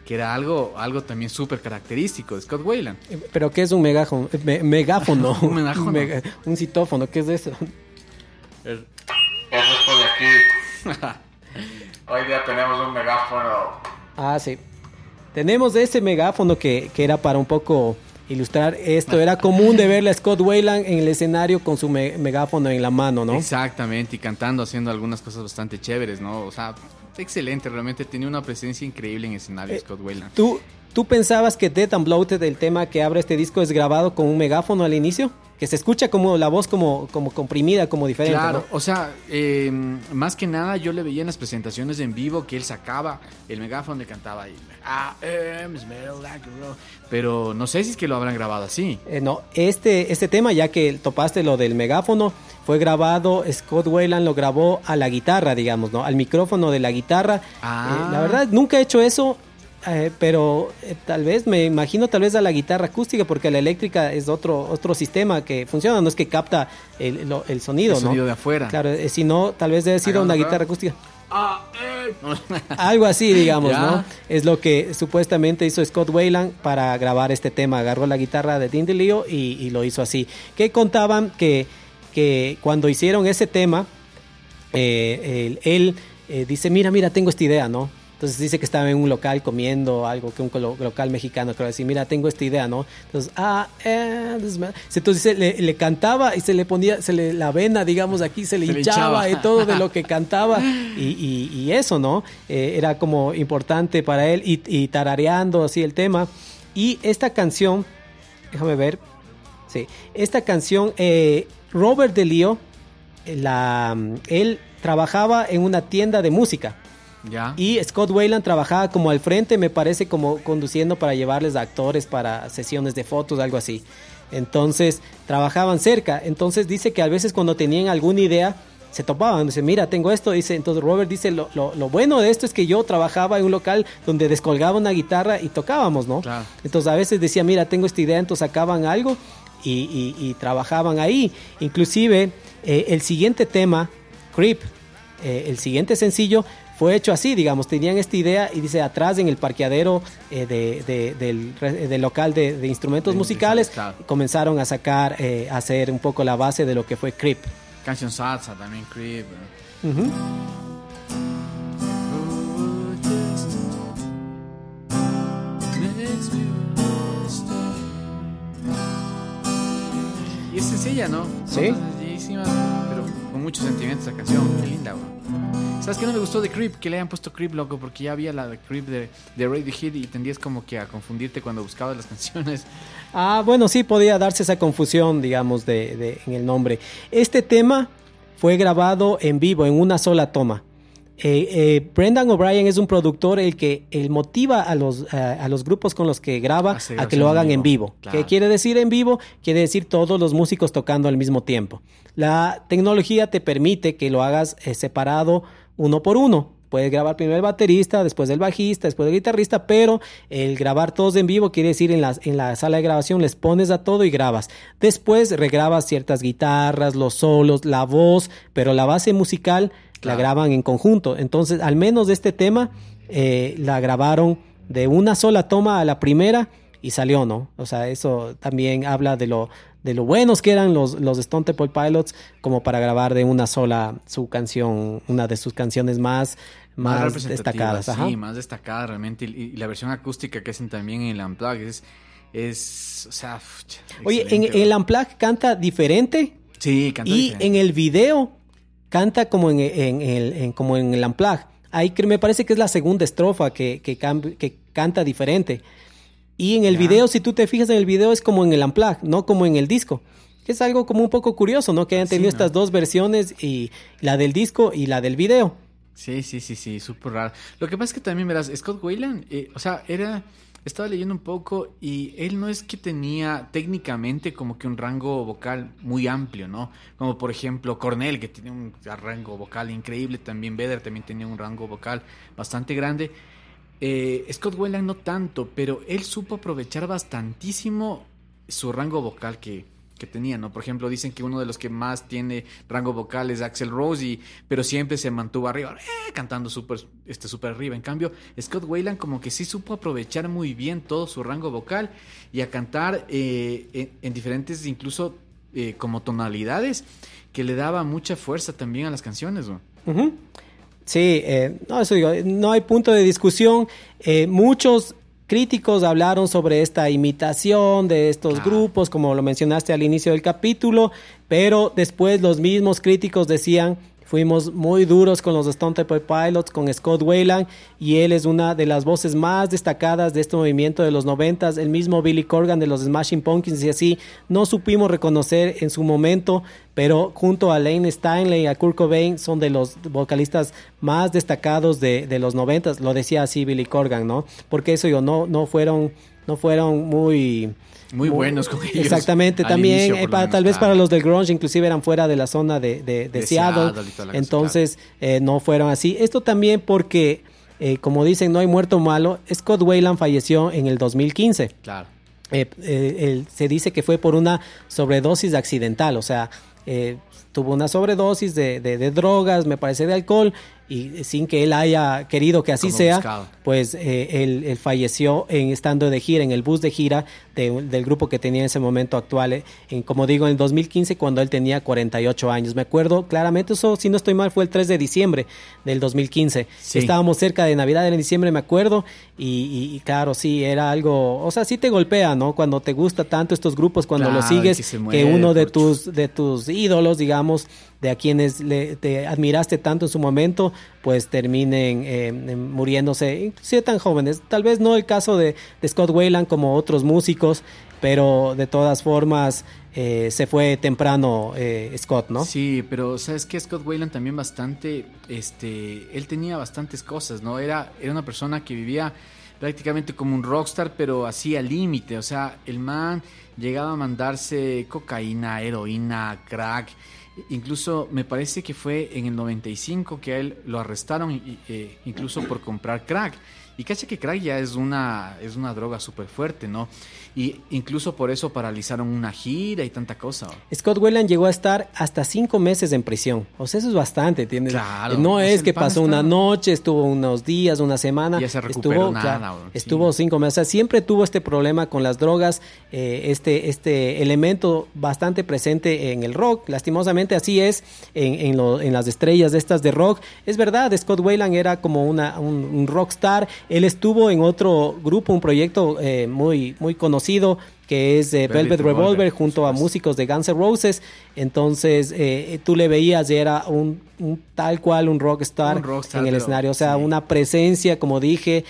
que era algo, algo también súper característico de Scott Wayland. Pero ¿qué es un megáfono? Me- megáfono. Un megáfono. mega- un citófono, ¿qué es eso? Eso de aquí. Hoy día tenemos un megáfono. Ah, sí. Tenemos ese megáfono que, que era para un poco ilustrar esto. Era común de verle a Scott Wayland en el escenario con su me- megáfono en la mano, ¿no? Exactamente, y cantando, haciendo algunas cosas bastante chéveres, ¿no? O sea, excelente, realmente tenía una presencia increíble en escenario Eh, Scott Wayland. ¿Tú, ¿Tú pensabas que Dead and Bloated, el tema que abre este disco, es grabado con un megáfono al inicio? Que se escucha como la voz como, como comprimida, como diferente. Claro, ¿no? o sea, eh, más que nada yo le veía en las presentaciones en vivo que él sacaba el megáfono y cantaba ahí. Pero no sé si es que lo habrán grabado así. Eh, no, este, este tema, ya que topaste lo del megáfono, fue grabado, Scott Wayland lo grabó a la guitarra, digamos, ¿no? Al micrófono de la guitarra. Ah. Eh, la verdad, nunca he hecho eso, eh, pero eh, tal vez, me imagino tal vez a la guitarra acústica, porque la eléctrica es otro, otro sistema que funciona, no es que capta el, lo- el sonido, El ¿no? sonido de afuera. Claro, eh, si no, tal vez debe Hagamos una guitarra acústica. Ah, eh. Algo así, digamos, Ya. ¿no? Es lo que supuestamente hizo Scott Wayland para grabar este tema. Agarró la guitarra de Dean DeLeo y, y lo hizo así. Que contaban que, que cuando hicieron ese tema, eh, él, él, dice, mira, mira, tengo esta idea, ¿no? Entonces dice que estaba en un local comiendo algo, que un local mexicano, creo decir, mira, tengo esta idea, ¿no? Entonces, ah, eh, entonces dice, le, le cantaba y se le ponía, se le, la vena, digamos, aquí se le Se hinchaba. y todo de lo que cantaba y, y- y eso, ¿no? Eh, era como importante para él y, y tarareando así el tema. Y esta canción, déjame ver, sí, esta canción, eh, Robert DeLeo, eh, la, él trabajaba en una tienda de música. Ya. Y Scott Wayland trabajaba como al frente, me parece como conduciendo para llevarles a actores para sesiones de fotos, algo así. Entonces, trabajaban cerca. Entonces dice que a veces cuando tenían alguna idea, se topaban. Dice, mira, tengo esto. Dice, entonces Robert dice, lo, lo- lo bueno de esto es que yo trabajaba en un local donde descolgaba una guitarra y tocábamos, ¿no? Claro. Entonces a veces decía, mira, tengo esta idea, entonces sacaban algo y, y- y trabajaban ahí. Inclusive, eh, el siguiente tema, Creep, eh, el siguiente sencillo fue hecho así, digamos, tenían esta idea y dice atrás en el parqueadero eh, de- de- del, re- del local de, de instrumentos musicales comenzaron a sacar, eh, a hacer un poco la base de lo que fue Creep. Canción salsa también, Creep. ¿no? Ujú. Y es sencilla, ¿no? Sí. Sencillísima, pero con mucho sentimiento esa canción. Qué linda, bro. ¿Sabes qué no me gustó de Creep? Que le hayan puesto Creep, loco, porque ya había la de Creep de, de Radiohead y tendías como que a confundirte cuando buscabas las canciones. Ah, bueno, sí, podía darse esa confusión, digamos, de, de- en el nombre. Este tema fue grabado en vivo, en una sola toma. Eh, eh, Brendan O'Brien es un productor el que el motiva a los, a, a los grupos con los que graba a que lo hagan en vivo, vivo. claro. ¿Qué quiere decir en vivo? Quiere decir todos los músicos tocando al mismo tiempo. La tecnología te permite que lo hagas eh, separado uno por uno. Puedes grabar primero el baterista, después el bajista, después el guitarrista, pero el grabar todos en vivo quiere decir en la, en la sala de grabación les pones a todo y grabas. Después regrabas ciertas guitarras, los solos, la voz, pero la base musical la graban en conjunto. Entonces, al menos de este tema, eh, la grabaron de una sola toma a la primera y salió, ¿no? O sea, eso también habla de lo, de lo buenos que eran los, los Stone Temple Pilots como para grabar de una sola su canción, una de sus canciones más, más, representativa, destacadas. Ajá. Sí, más destacada realmente. Y, y la versión acústica que hacen también en el Unplugged es, es o sea, Oye, en, el. Unplugged canta diferente Sí, canta y diferente. en el video canta como en, en el, en- como en el Unplugged. Ahí que me parece que es la segunda estrofa que, que, que canta diferente. Y en el video, si tú te fijas en el video, es como en el Unplugged, no como en el disco. Es algo como un poco curioso, ¿no? Que hayan Sí, tenido ¿no? estas dos versiones, y la del disco y la del video. Sí, sí, sí, sí, súper raro. Lo que pasa es que también, verás, Scott Wayland, eh, o sea, era, estaba leyendo un poco y él no es que tenía técnicamente como que un rango vocal muy amplio, ¿no? Como por ejemplo Cornell, que tiene un rango vocal increíble, también Vedder también tenía un rango vocal bastante grande. Eh, Scott Wayland no tanto, pero él supo aprovechar bastantísimo su rango vocal que, que tenía, ¿no? Por ejemplo, dicen que uno de los que más tiene rango vocal es Axel Rose, y- pero siempre se mantuvo arriba, eh, cantando súper este, súper arriba. En cambio, Scott Wayland como que sí supo aprovechar muy bien todo su rango vocal y a cantar eh, en, en diferentes, incluso eh, como tonalidades, que le daba mucha fuerza también a las canciones, ¿no? Sí, eh, no, eso digo, no hay punto de discusión. Eh, muchos críticos hablaron sobre esta imitación de estos grupos, como lo mencionaste al inicio del capítulo, pero después los mismos críticos decían, fuimos muy duros con los Stone Temple Pilots, con Scott Wayland, y él es una de las voces más destacadas de este movimiento de los noventas. El mismo Billy Corgan de los Smashing Pumpkins y así, no supimos reconocer en su momento, pero junto a Lane Stanley y a Kurt Cobain son de los vocalistas más destacados de, de los noventas. Lo decía así Billy Corgan, ¿no? Porque eso yo no, no fueron, no fueron muy Muy buenos con ellos. Exactamente, también inicio, eh, para- tal vez para los del grunge inclusive eran fuera de la zona de, de- de De Seattle, Seattle entonces eh, no fueron así. Esto también porque, eh, como dicen, no hay muerto malo, Scott Wayland falleció en el 2015. Claro. Eh, eh, él- se dice que fue por una sobredosis accidental, o sea, eh, tuvo una sobredosis de drogas, me parece de alcohol, y sin que él haya querido que así Como sea, buscado. pues eh, él, él falleció en estando de gira, en el bus de gira de- del grupo que tenía en ese momento actual, eh, en, como digo, en el 2015 cuando él tenía 48 años. Me acuerdo claramente, eso si no estoy mal fue el 3 de diciembre del 2015. Sí. Estábamos cerca de Navidad, en diciembre, me acuerdo, y, y- y claro, sí, era algo, o sea, sí te golpea, ¿no? Cuando te gusta tanto estos grupos, cuando los sigues, que que, uno de tus, de tus ídolos, digamos, de a quienes le, te admiraste tanto en su momento, pues terminen eh, muriéndose, inclusive tan jóvenes. Tal vez no el caso de, de Scott Wayland como otros músicos, pero de todas formas eh, se fue temprano eh, Scott, ¿no? Sí, pero sabes que Scott Wayland también bastante, este, él tenía bastantes cosas, ¿no? Era, era una persona que vivía prácticamente como un rockstar, pero así al límite, o sea, el man llegaba a mandarse cocaína, heroína, crack, incluso me parece que fue en el 95 que a él lo arrestaron, y- eh, incluso por comprar crack. Y cacha que crack ya es una, es una droga súper fuerte, ¿no? Y incluso por eso paralizaron una gira y tanta cosa. Scott Wayland llegó a estar hasta cinco meses en prisión. O sea, eso es bastante, ¿entiendes? Claro. No Pues es que pasó está- una noche, estuvo unos días, una semana. Ya se recuperó estuvo, nada, claro, bro, sí. estuvo cinco meses. O sea, siempre tuvo este problema con las drogas, eh, este, este elemento bastante presente en el rock. Lastimosamente así es en, en, lo- en las estrellas de estas de rock. Es verdad, Scott Wayland era como una, un, un rockstar. Él estuvo en otro grupo, un proyecto eh, muy, muy conocido que es Velvet, Velvet Revolver, junto a músicos de Guns N' Roses. Entonces tú le veías y era un, tal cual un rockstar, en el escenario. O sea, una presencia, como dije,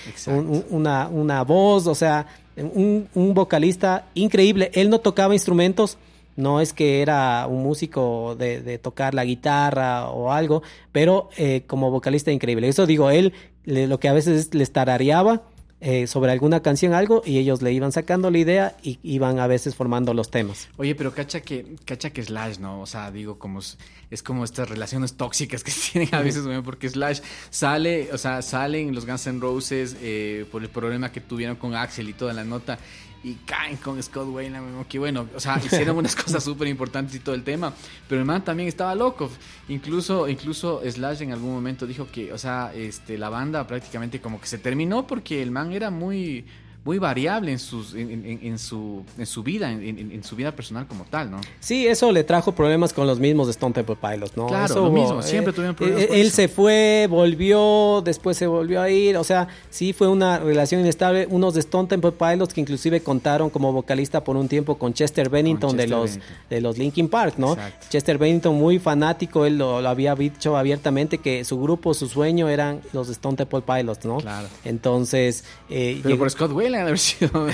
una, una voz, o sea, un, un vocalista increíble. Él no tocaba instrumentos no es que era un músico de, tocar la guitarra o algo, pero eh, como vocalista increíble. Eso digo, él lo que a veces les tarareaba eh, sobre alguna canción, algo, y ellos le iban sacando la idea y iban a veces formando los temas. Oye, pero cacha que, cacha que Slash, ¿no? O sea, digo, como es, como estas relaciones tóxicas que tienen a veces, porque Slash sale, o sea, salen los Guns N' Roses eh, por el problema que tuvieron con Axel y toda la nota y caen con Scott Wayland, que bueno, o sea, hicieron unas cosas súper importantes y todo el tema, pero el man también estaba loco, incluso, incluso Slash en algún momento dijo que, o sea, este, la banda prácticamente como que se terminó porque el man era muy, muy variable en, sus, en, su, en su vida, en, su vida personal como tal, ¿no? Sí, eso le trajo problemas con los mismos de Stone Temple Pilots, ¿no? Claro, lo mismo, siempre tuvieron problemas. Eh, él se fue, volvió, después se volvió a ir, o sea, sí fue una relación inestable. Unos de Stone Temple Pilots que inclusive contaron como vocalista por un tiempo con Chester Bennington, de, los, de los Linkin Park, ¿no? Chester Bennington, muy fanático, él lo, había dicho abiertamente que su grupo, su sueño eran los Stone Temple Pilots, ¿no? Claro. Entonces... Eh, Pero por Scott Wayland haber sido.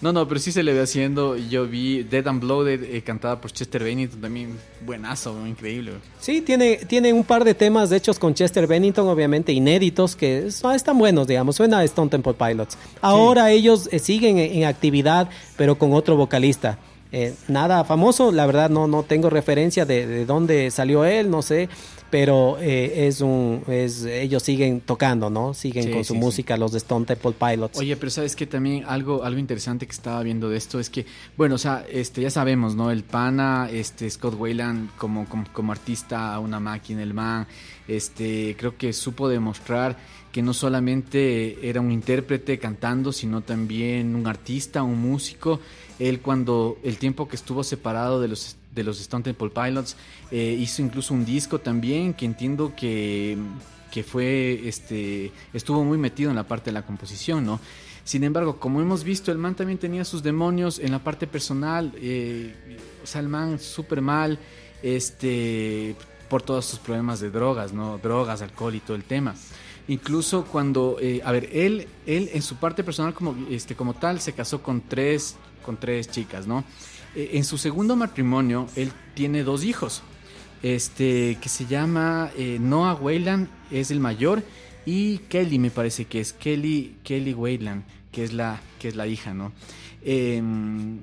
no, no, pero sí se le ve haciendo. Yo vi Dead and Blooded eh, cantada por Chester Bennington, también buenazo, increíble. Sí, tiene, tiene un par de temas hechos con Chester Bennington, obviamente inéditos, que están buenos, digamos. Suena a Stone Temple Pilots. Ahora ellos eh, siguen en, actividad, pero con otro vocalista. Eh, nada famoso, la verdad no, no tengo referencia de, de dónde salió él, no sé, pero eh, es un es ellos siguen tocando no siguen con su música los de Stone Temple Pilots. Oye pero sabes que también algo algo interesante que estaba viendo de esto es que bueno o sea este ya sabemos no el pana este Scott Wayland como como, artista una máquina el man este creo que supo demostrar que no solamente era un intérprete cantando sino también un artista un músico. Él cuando el tiempo que estuvo separado de los de los Stone Temple Pilots. Eh, hizo incluso un disco también que entiendo que, que fue, este, estuvo muy metido en la parte de la composición, ¿no? Sin embargo, como hemos visto, el man también tenía sus demonios en la parte personal. Eh, o sea, el man súper mal, este, por todos sus problemas de drogas, ¿no? Drogas, alcohol y todo el tema. Incluso cuando, eh, a ver, él, él en su parte personal como, este, como tal se casó con tres, con tres chicas, ¿no? Eh, en su segundo matrimonio, él tiene dos hijos. Este, que se llama eh, Noah Wayland, es el mayor, y Kelly me parece que es Kelly, Kelly Wayland, que es la, que es la hija, ¿no? Em,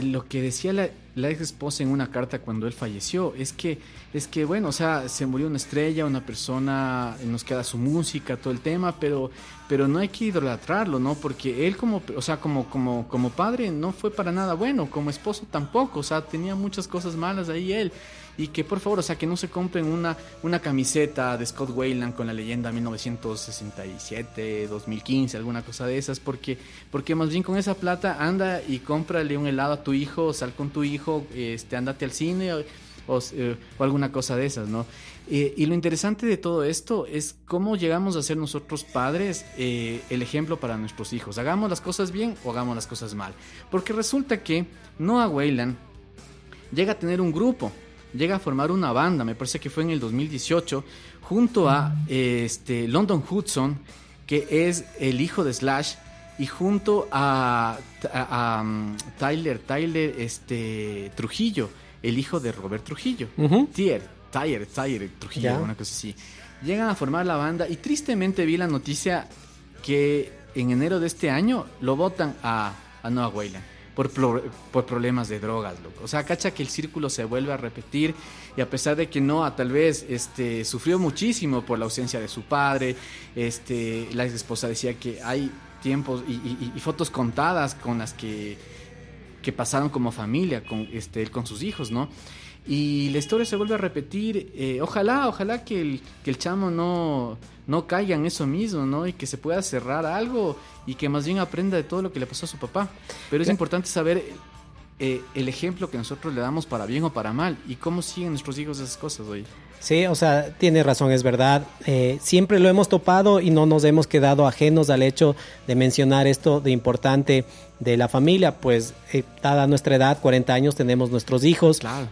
lo que decía la, la, ex esposa en una carta cuando él falleció es que, es que, bueno, o sea, se murió una estrella, una persona, nos queda su música, todo el tema, pero, pero no hay que idolatrarlo, ¿no? Porque él como, o sea, como, como, como padre no fue para nada bueno, como esposo tampoco, o sea, tenía muchas cosas malas ahí él y que por favor, o sea, que no se compren una, una camiseta de Scott Wayland con la leyenda 1967, 2015, alguna cosa de esas, porque, porque más bien con esa plata anda y cómprale un helado a tu hijo, sal con tu hijo, este, andate al cine o, eh, alguna cosa de esas, ¿no? Y lo interesante de todo esto es cómo llegamos a ser nosotros padres eh, el ejemplo para nuestros hijos. Hagamos las cosas bien o hagamos las cosas mal. Porque resulta que Noah Wayland llega a tener un grupo llega a formar una banda, me parece que fue en el 2018, junto a este, London Hudson, que es el hijo de Slash, y junto a, um, Tyler, Tyler este, Trujillo, el hijo de Robert Trujillo. Tier, Tyler, Tyler Trujillo, una cosa así. Llegan a formar la banda y tristemente vi la noticia que en enero de este año lo votan a, a Noah Wayland por, por problemas de drogas, loco. O sea, cacha que el círculo se vuelve a repetir y a pesar de que Noah tal vez este, sufrió muchísimo por la ausencia de su padre, este, la ex esposa decía que hay tiempos y, fotos contadas con las que, que pasaron como familia, con, este, él con sus hijos, ¿no? Y la historia se vuelve a repetir. Eh, ojalá, ojalá que el, que el chamo no, no caiga en eso mismo, ¿no? Y que se pueda cerrar algo y que más bien aprenda de todo lo que le pasó a su papá. Pero es importante saber eh, el ejemplo que nosotros le damos para bien o para mal. ¿Y cómo siguen nuestros hijos esas cosas hoy? Sí, o sea, tiene razón, es verdad. Eh, siempre lo hemos topado y no nos hemos quedado ajenos al hecho de mencionar esto de importante de la familia. Pues, eh, dada nuestra edad, 40 años, tenemos nuestros hijos. Claro.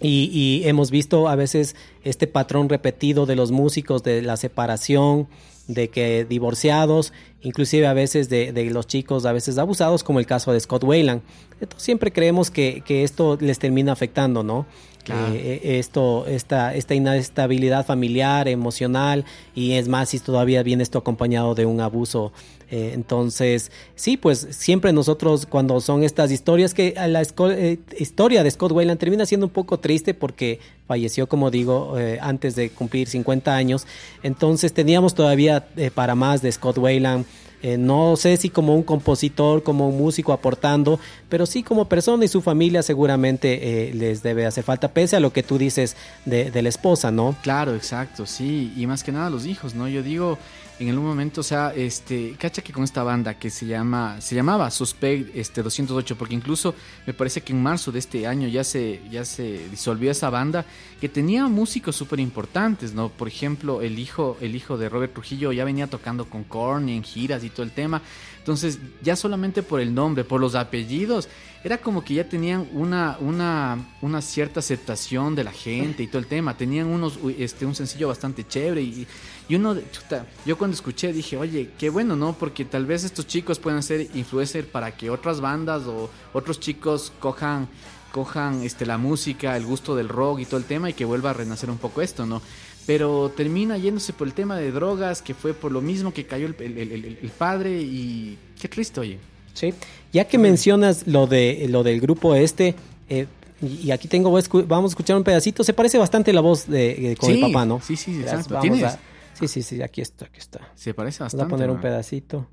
Y, y, hemos visto a veces este patrón repetido de los músicos de la separación, de que divorciados, inclusive a veces de, de, los chicos a veces abusados, como el caso de Scott Wayland. Entonces siempre creemos que, que esto les termina afectando, ¿no? Claro. Eh, esto, esta, esta inestabilidad familiar, emocional, y es más si todavía viene esto acompañado de un abuso. Eh, entonces, sí, pues siempre nosotros cuando son estas historias que la eh, historia de Scott Wayland termina siendo un poco triste porque falleció, como digo, eh, antes de cumplir 50 años. Entonces teníamos todavía eh, para más de Scott Wayland. Eh, no sé si como un compositor, como un músico aportando, pero sí como persona y su familia seguramente eh, les debe hacer falta, pese a lo que tú dices de, de, la esposa, ¿no? Claro, exacto, sí, y más que nada los hijos, ¿no? Yo digo, en algún momento, o sea, este, cacha que con esta banda que se llama, se llamaba Suspect este 208, porque incluso me parece que en marzo de este año ya se, ya se disolvió esa banda, que tenía músicos súper importantes, ¿no? Por ejemplo, el hijo, el hijo de Robert Trujillo ya venía tocando con Korn en giras y todo el tema. Entonces, ya solamente por el nombre, por los apellidos, era como que ya tenían una, una, una cierta aceptación de la gente y todo el tema. Tenían unos, este, un sencillo bastante chévere y, y uno, chuta, yo cuando escuché dije, oye, qué bueno, ¿no? Porque tal vez estos chicos puedan ser influencers para que otras bandas o otros chicos cojan cojan este la música, el gusto del rock y todo el tema y que vuelva a renacer un poco esto, ¿no? Pero termina yéndose por el tema de drogas, que fue por lo mismo que cayó el, el, el, el padre y qué triste, oye. Sí, ya que mencionas lo de lo del grupo este, eh, y aquí tengo, vamos a escuchar un pedacito, se parece bastante la voz de, de con sí, el papá, ¿no? Sí, sí, a, sí, sí, sí, aquí está, aquí está. Se parece bastante. Vamos a poner un pedacito.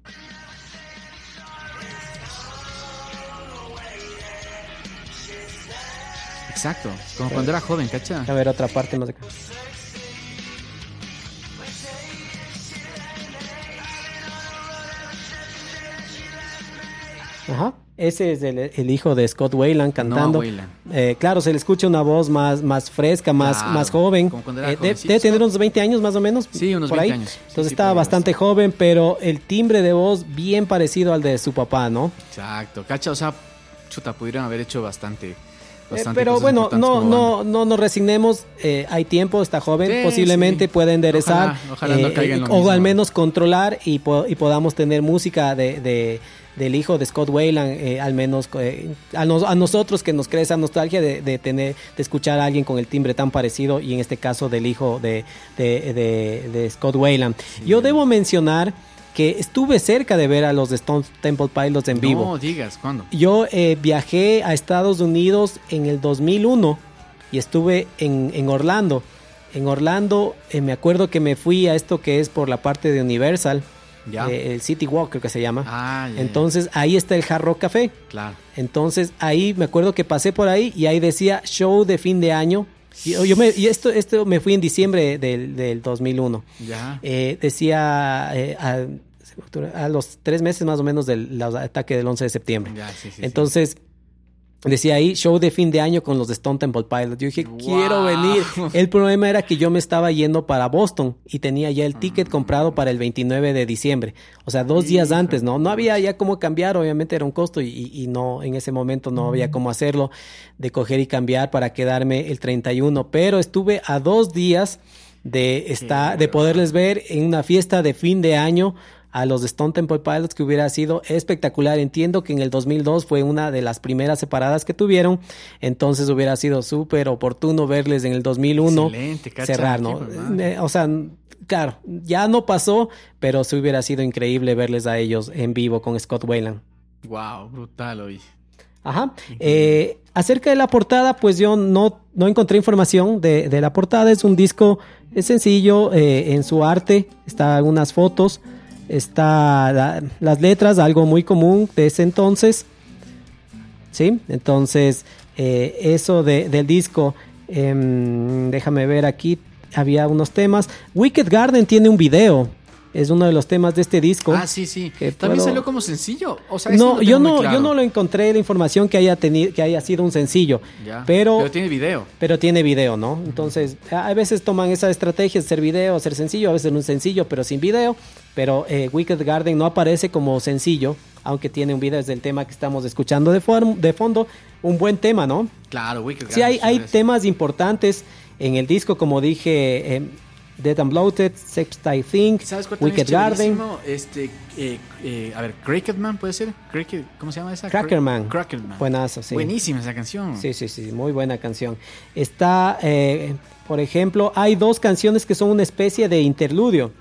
Exacto, como cuando era joven, ¿cacha? A ver, otra parte más acá. Ajá. Ese es el, el, hijo de Scott Wayland cantando. Wayland. Eh, claro, se le escucha una voz más, más fresca, más, Claro, más joven. Eh, debe, debe tener unos 20 años más o menos. Sí, unos por 20 ahí. años. Entonces sí, estaba bastante joven, pero el timbre de voz bien parecido al de su papá, ¿no? Exacto, ¿cacha? O sea, chuta, pudieron haber hecho bastante. Eh, pero bueno, no, no, no nos resignemos. eh, hay tiempo, está joven, Sí, posiblemente sí. puede enderezar. Ojalá- ojalá no eh, caiga en lo o mismo. al menos controlar y, po- y podamos tener música de, de- del hijo de Scott Wayland, eh, al menos eh, a, nos- a nosotros que nos cree esa nostalgia de, de tener, de escuchar a alguien con el timbre tan parecido y en este caso del hijo de, de- de- de Scott Wayland. Yo debo mencionar que estuve cerca de ver a los Stone Temple Pilots en vivo. No digas, ¿cuándo? Yo eh, viajé a Estados Unidos en el 2001 y estuve en, en Orlando. En Orlando eh, me acuerdo que me fui a esto que es por la parte de Universal, eh, el City Walk creo que se llama. Ah, ya. Entonces ahí está el Hard Rock Café. Claro. Entonces ahí me acuerdo que pasé por ahí y ahí decía show de fin de año. Y, yo me, y esto, esto me fui en diciembre del, del 2001. Ya. Eh, decía eh, a, a los tres meses más o menos del ataque del 11 de septiembre. Ya, sí, sí, sí. Decía ahí, show de fin de año con los de Stone Temple Pilots. Yo dije, Wow. quiero venir. El problema era que yo me estaba yendo para Boston y tenía ya el ticket comprado para el 29 de diciembre. O sea, dos días antes, ¿no? No había ya cómo cambiar, obviamente era un costo y, y- y no, en ese momento no había cómo hacerlo, de coger y cambiar para quedarme el 31. Pero estuve a dos días de, estar, de poderles ver en una fiesta de fin de año a los de Stone Temple Pilots que hubiera sido espectacular. Entiendo que en el 2002 fue una de las primeras separadas que tuvieron, entonces hubiera sido súper oportuno verles en el 2001 Excelente, cacha, cerrar, ¿no? Eh, O sea, claro, ya no pasó, pero sí hubiera sido increíble verles a ellos en vivo con Scott Wayland. Wow, brutal hoy. Ajá. Eh, acerca de la portada, pues yo no, no encontré información de, de la portada. Es un disco, es sencillo eh, en su arte. Está algunas fotos, está la- las letras, algo muy común de ese entonces. Sí, entonces eh, eso de- del disco, em, déjame ver aquí, había unos temas. Wicked Garden tiene un video. Es uno de los temas de este disco. Ah, sí, sí. que También puedo- salió como sencillo. O sea, no, yo no, claro. yo no lo encontré la información que haya tenido, que haya sido un sencillo, Ya. pero, Pero tiene video. pero tiene video, ¿no? Entonces, a veces toman esa estrategia de hacer video, hacer sencillo, a veces un sencillo, pero sin video. Pero eh, Wicked Garden no aparece como sencillo, aunque tiene un video, es el tema que estamos escuchando de, fondo. Un buen tema, ¿no? Claro, Wicked Sí, hay, Garden, hay temas importantes en el disco, como dije, eh, Dead and Bloated, Sex I Think, ¿Sabes cuál también Wicked Garden. Este, eh, eh, a ver, Crackerman puede ser. Cricket- ¿Cómo se llama esa? Crackerman. Crackerman. Buenazo, sí. Buenísima esa canción. Sí, sí, sí, muy buena canción. Está, eh, por ejemplo, hay dos canciones que son una especie de interludio.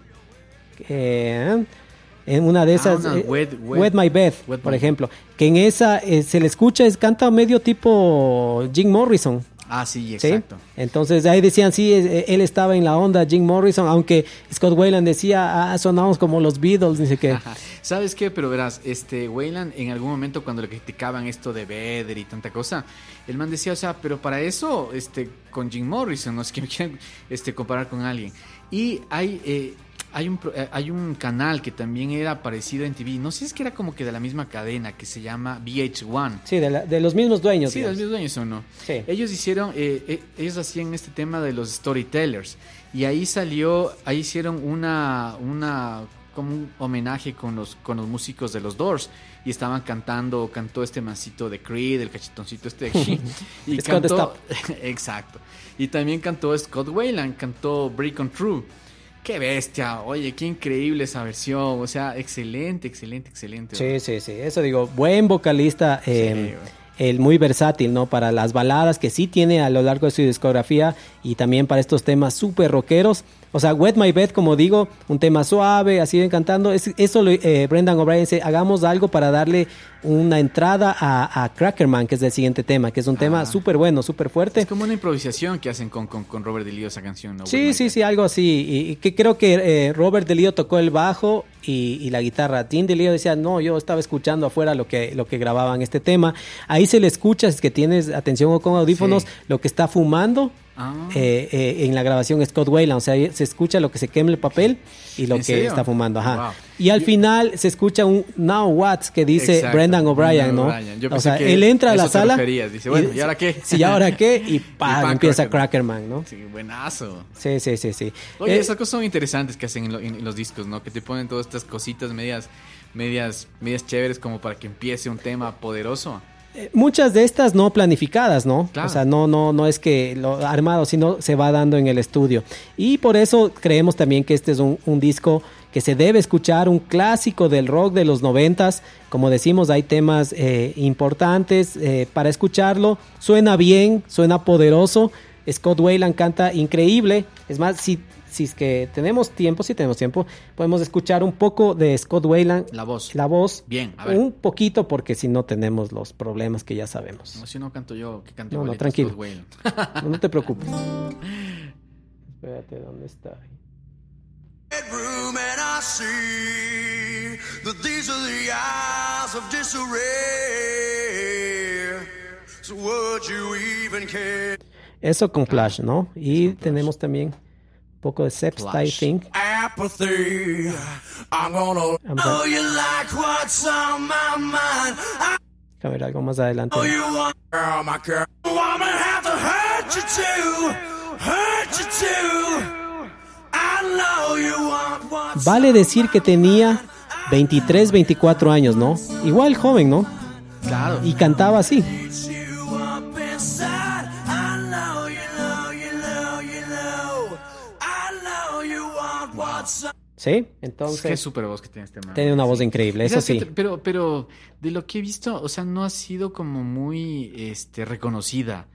Eh, en una de Ah, esas, una Wet- Wet, Wet- My Bed, Wet por ejemplo, que en esa se le escucha, es, canta medio tipo Jim Morrison. Ah, sí, ¿sí? exacto. Entonces ahí decían, sí, eh, él estaba en la onda Jim Morrison, aunque Scott Wayland decía, ah, sonamos como los Beatles, dice que... Ajá. ¿Sabes qué? Pero verás, este Wayland en algún momento cuando le criticaban esto de Vedder y tanta cosa, el man decía, o sea, pero para eso, este, con Jim Morrison, no es que me quieran este, comparar con alguien. Y hay, eh, hay, un, eh, hay un canal que también era parecido en TV, no sé si es que era como que de la misma cadena, que se llama VH1. Sí, de, la- de los mismos dueños. Sí, de los mismos dueños o no. Sí. Ellos hicieron, eh, eh, ellos hacían este tema de los storytellers y ahí salió, ahí hicieron una, una como un homenaje con los, con los músicos de los Doors y estaban cantando, cantó este mancito de Creed, el cachetoncito este de He, y cantó, exacto, y también cantó Scott Wayland, cantó Break on True. Qué bestia, oye, qué increíble esa versión, o sea, excelente, excelente, excelente. Sí, sí, sí. Eso digo, buen vocalista, eh, güey. el muy versátil, ¿no? Para las baladas que sí tiene a lo largo de su discografía y también para estos temas súper rockeros. O sea, Wet My Bed, como digo, un tema suave, así ven cantando. Es, eso, lo- eh, Brendan O'Brien dice, hagamos algo para darle una entrada a, a Crackerman, que es el siguiente tema, que es un tema Ah. súper bueno, súper fuerte. Es como una improvisación que hacen con, con, con Robert DeLeo esa canción, ¿no? Sí, sí, sí, algo así. Y, y que creo que eh, Robert DeLeo tocó el bajo y, y la guitarra. Tim DeLeo decía, no, yo estaba escuchando afuera lo que, lo que grababan este tema. Ahí se le escucha, es que tienes atención o con audífonos, Sí. lo que está fumando. Ah. eh, eh, en la grabación Scott Wayland, o sea, se escucha lo que se quema el papel y lo ¿En que serio? está fumando, ajá. Wow. Y al final se escucha un Now What que dice Exacto, Brendan O'Brien, ¿no? O sea, él entra a la sala. Dice, bueno, ¿y ahora qué? Sí, ¿y ahora qué? Y ¡pam! pan, empieza Crackerman. ¿no? Sí, buenazo. Sí, sí, sí, sí. Oye, Eh, esas cosas son interesantes que hacen en, lo- en los discos, ¿no? Que te ponen todas estas cositas medias, medias, medias chéveres como para que empiece un tema poderoso. Eh, Muchas de estas no planificadas, ¿no? Claro. O sea, no, no, no es que lo armado, sino se va dando en el estudio. Y por eso creemos también que este es un, un disco que se debe escuchar, un clásico del rock de los noventas. Como decimos, hay temas eh, importantes eh, para escucharlo. Suena bien, suena poderoso. Scott Wayland canta increíble. Es más, si, si es que tenemos tiempo, si tenemos tiempo, podemos escuchar un poco de Scott Wayland. La voz. La voz. Bien, a ver. Un poquito porque si no tenemos los problemas que ya sabemos. No, si no canto yo, que cante No, no, tranquilo. Scott Wayland. No, no te preocupes. Espérate, ¿dónde está? bedroom and I see that these are the eyes of disarray. So would you even care? Eso con Flash, ¿no? Y tenemos también poco de Seps, I think. Apathy. I'm gonna I'm know you like what's on my mind. I A ver, algo más adelante. know you want, girl, my girl. I'm gonna have to hurt you too, hurt you too. I know you want what's Vale decir que tenía 23, 24 años, ¿no? Igual joven, ¿no? Claro. Y cantaba así. ¿Sí? Qué Entonces, super voz que tiene este man. tiene una voz increíble, eso ¿Sabes qué sí. te- Pero, pero de lo que he visto, o sea, no ha sido como muy este, reconocida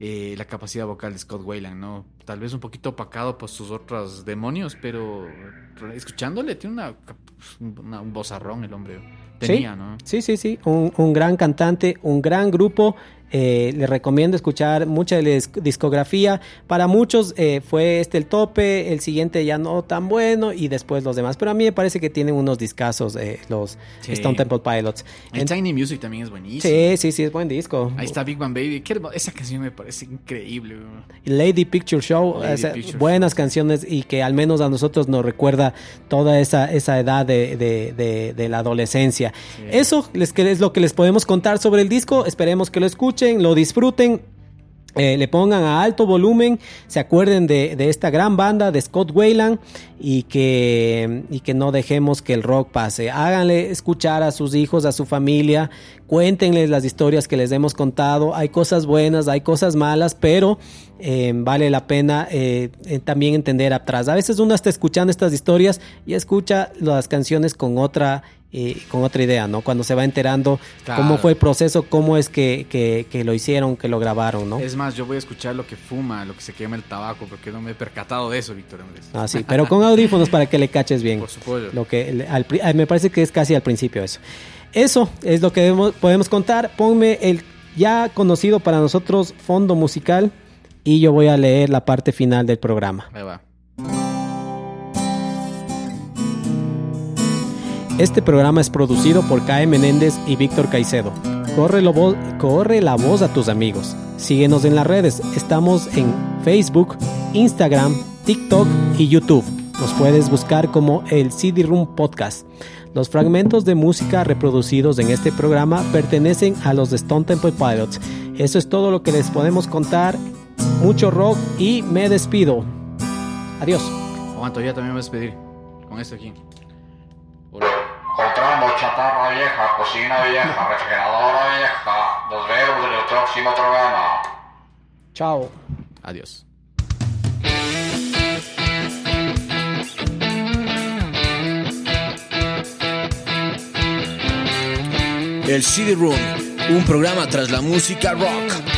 eh, la capacidad vocal de Scott Wayland, ¿no? Tal vez un poquito opacado por sus otros demonios, pero escuchándole tiene una, una- un vozarrón el hombre. tenía, sí, ¿no? Sí, sí, sí, un, un gran cantante, un gran grupo. Eh, les recomiendo escuchar mucha de la dis- discografía. Para muchos eh, fue este el tope, el siguiente ya no tan bueno y después los demás. Pero a mí me parece que tienen unos discazos eh, los Sí. Stone Temple Pilots. El En- Tiny Music también es buenísimo. sí, sí, sí, es buen disco. Ahí está Big Bang Baby. Esa canción me parece increíble. Lady Picture Show, Lady Picture buenas canciones y que al menos a nosotros nos recuerda toda esa, esa edad de, de- de- de la adolescencia. Eso les, que es lo que les podemos contar sobre el disco. Esperemos que lo escuchen, lo disfruten. Eh, le pongan a alto volumen, se acuerden de, de esta gran banda de Scott Wayland y que, y que no dejemos que el rock pase. Háganle escuchar a sus hijos, a su familia, cuéntenles las historias que les hemos contado. Hay cosas buenas, hay cosas malas, pero eh, vale la pena eh, también entender atrás. A veces uno está escuchando estas historias y escucha las canciones con otra eh, con otra idea, ¿no? Cuando se va enterando Claro. cómo fue el proceso, cómo es que, que- que lo hicieron, que lo grabaron, ¿no? Es más, yo voy a escuchar lo que fuma, lo que se quema el tabaco, porque no me he percatado de eso, Víctor Andrés. Ah, sí, pero con audífonos para que le caches bien. Por supuesto. Lo que al pri- ah, me parece que es casi al principio eso. Eso es lo que debemos- podemos contar. Ponme el ya conocido para nosotros fondo musical y yo voy a leer la parte final del programa. Ahí va. Este programa es producido por Cae Menéndez y Víctor Caicedo. Corre, la voz a tus amigos. Síguenos en las redes. Estamos en Facebook, Instagram, TikTok y YouTube. Nos puedes buscar como el CD Room Podcast. Los fragmentos de música reproducidos en este programa pertenecen a los de Stone Temple Pilots. Eso es todo lo que les podemos contar. Mucho rock y me despido. Adiós. Aguanto, ya también me voy a despedir. Con esto aquí. Chatarra vieja, cocina vieja, refrigeradora vieja. Nos vemos en el próximo programa. Chao. Adiós. El CD Room, un programa tras la música rock.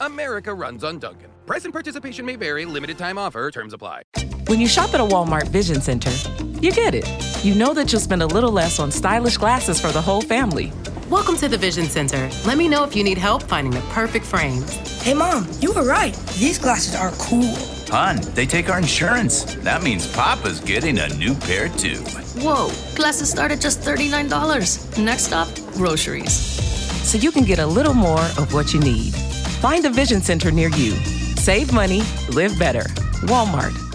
America runs on Dunkin'. Price and participation may vary, limited time offer, terms apply. When you shop at a Walmart Vision Center, you get it. You know that you'll spend a little less on stylish glasses for the whole family. Welcome to the Vision Center. Let me know if you need help finding the perfect frames. Hey, Mom, you were right. These glasses are cool. Hun, they take our insurance. That means Papa's getting a new pair too. Whoa, glasses start at just $39. Next stop, groceries. So you can get a little more of what you need. Find a Vision Center near you. Save money, live better. Walmart.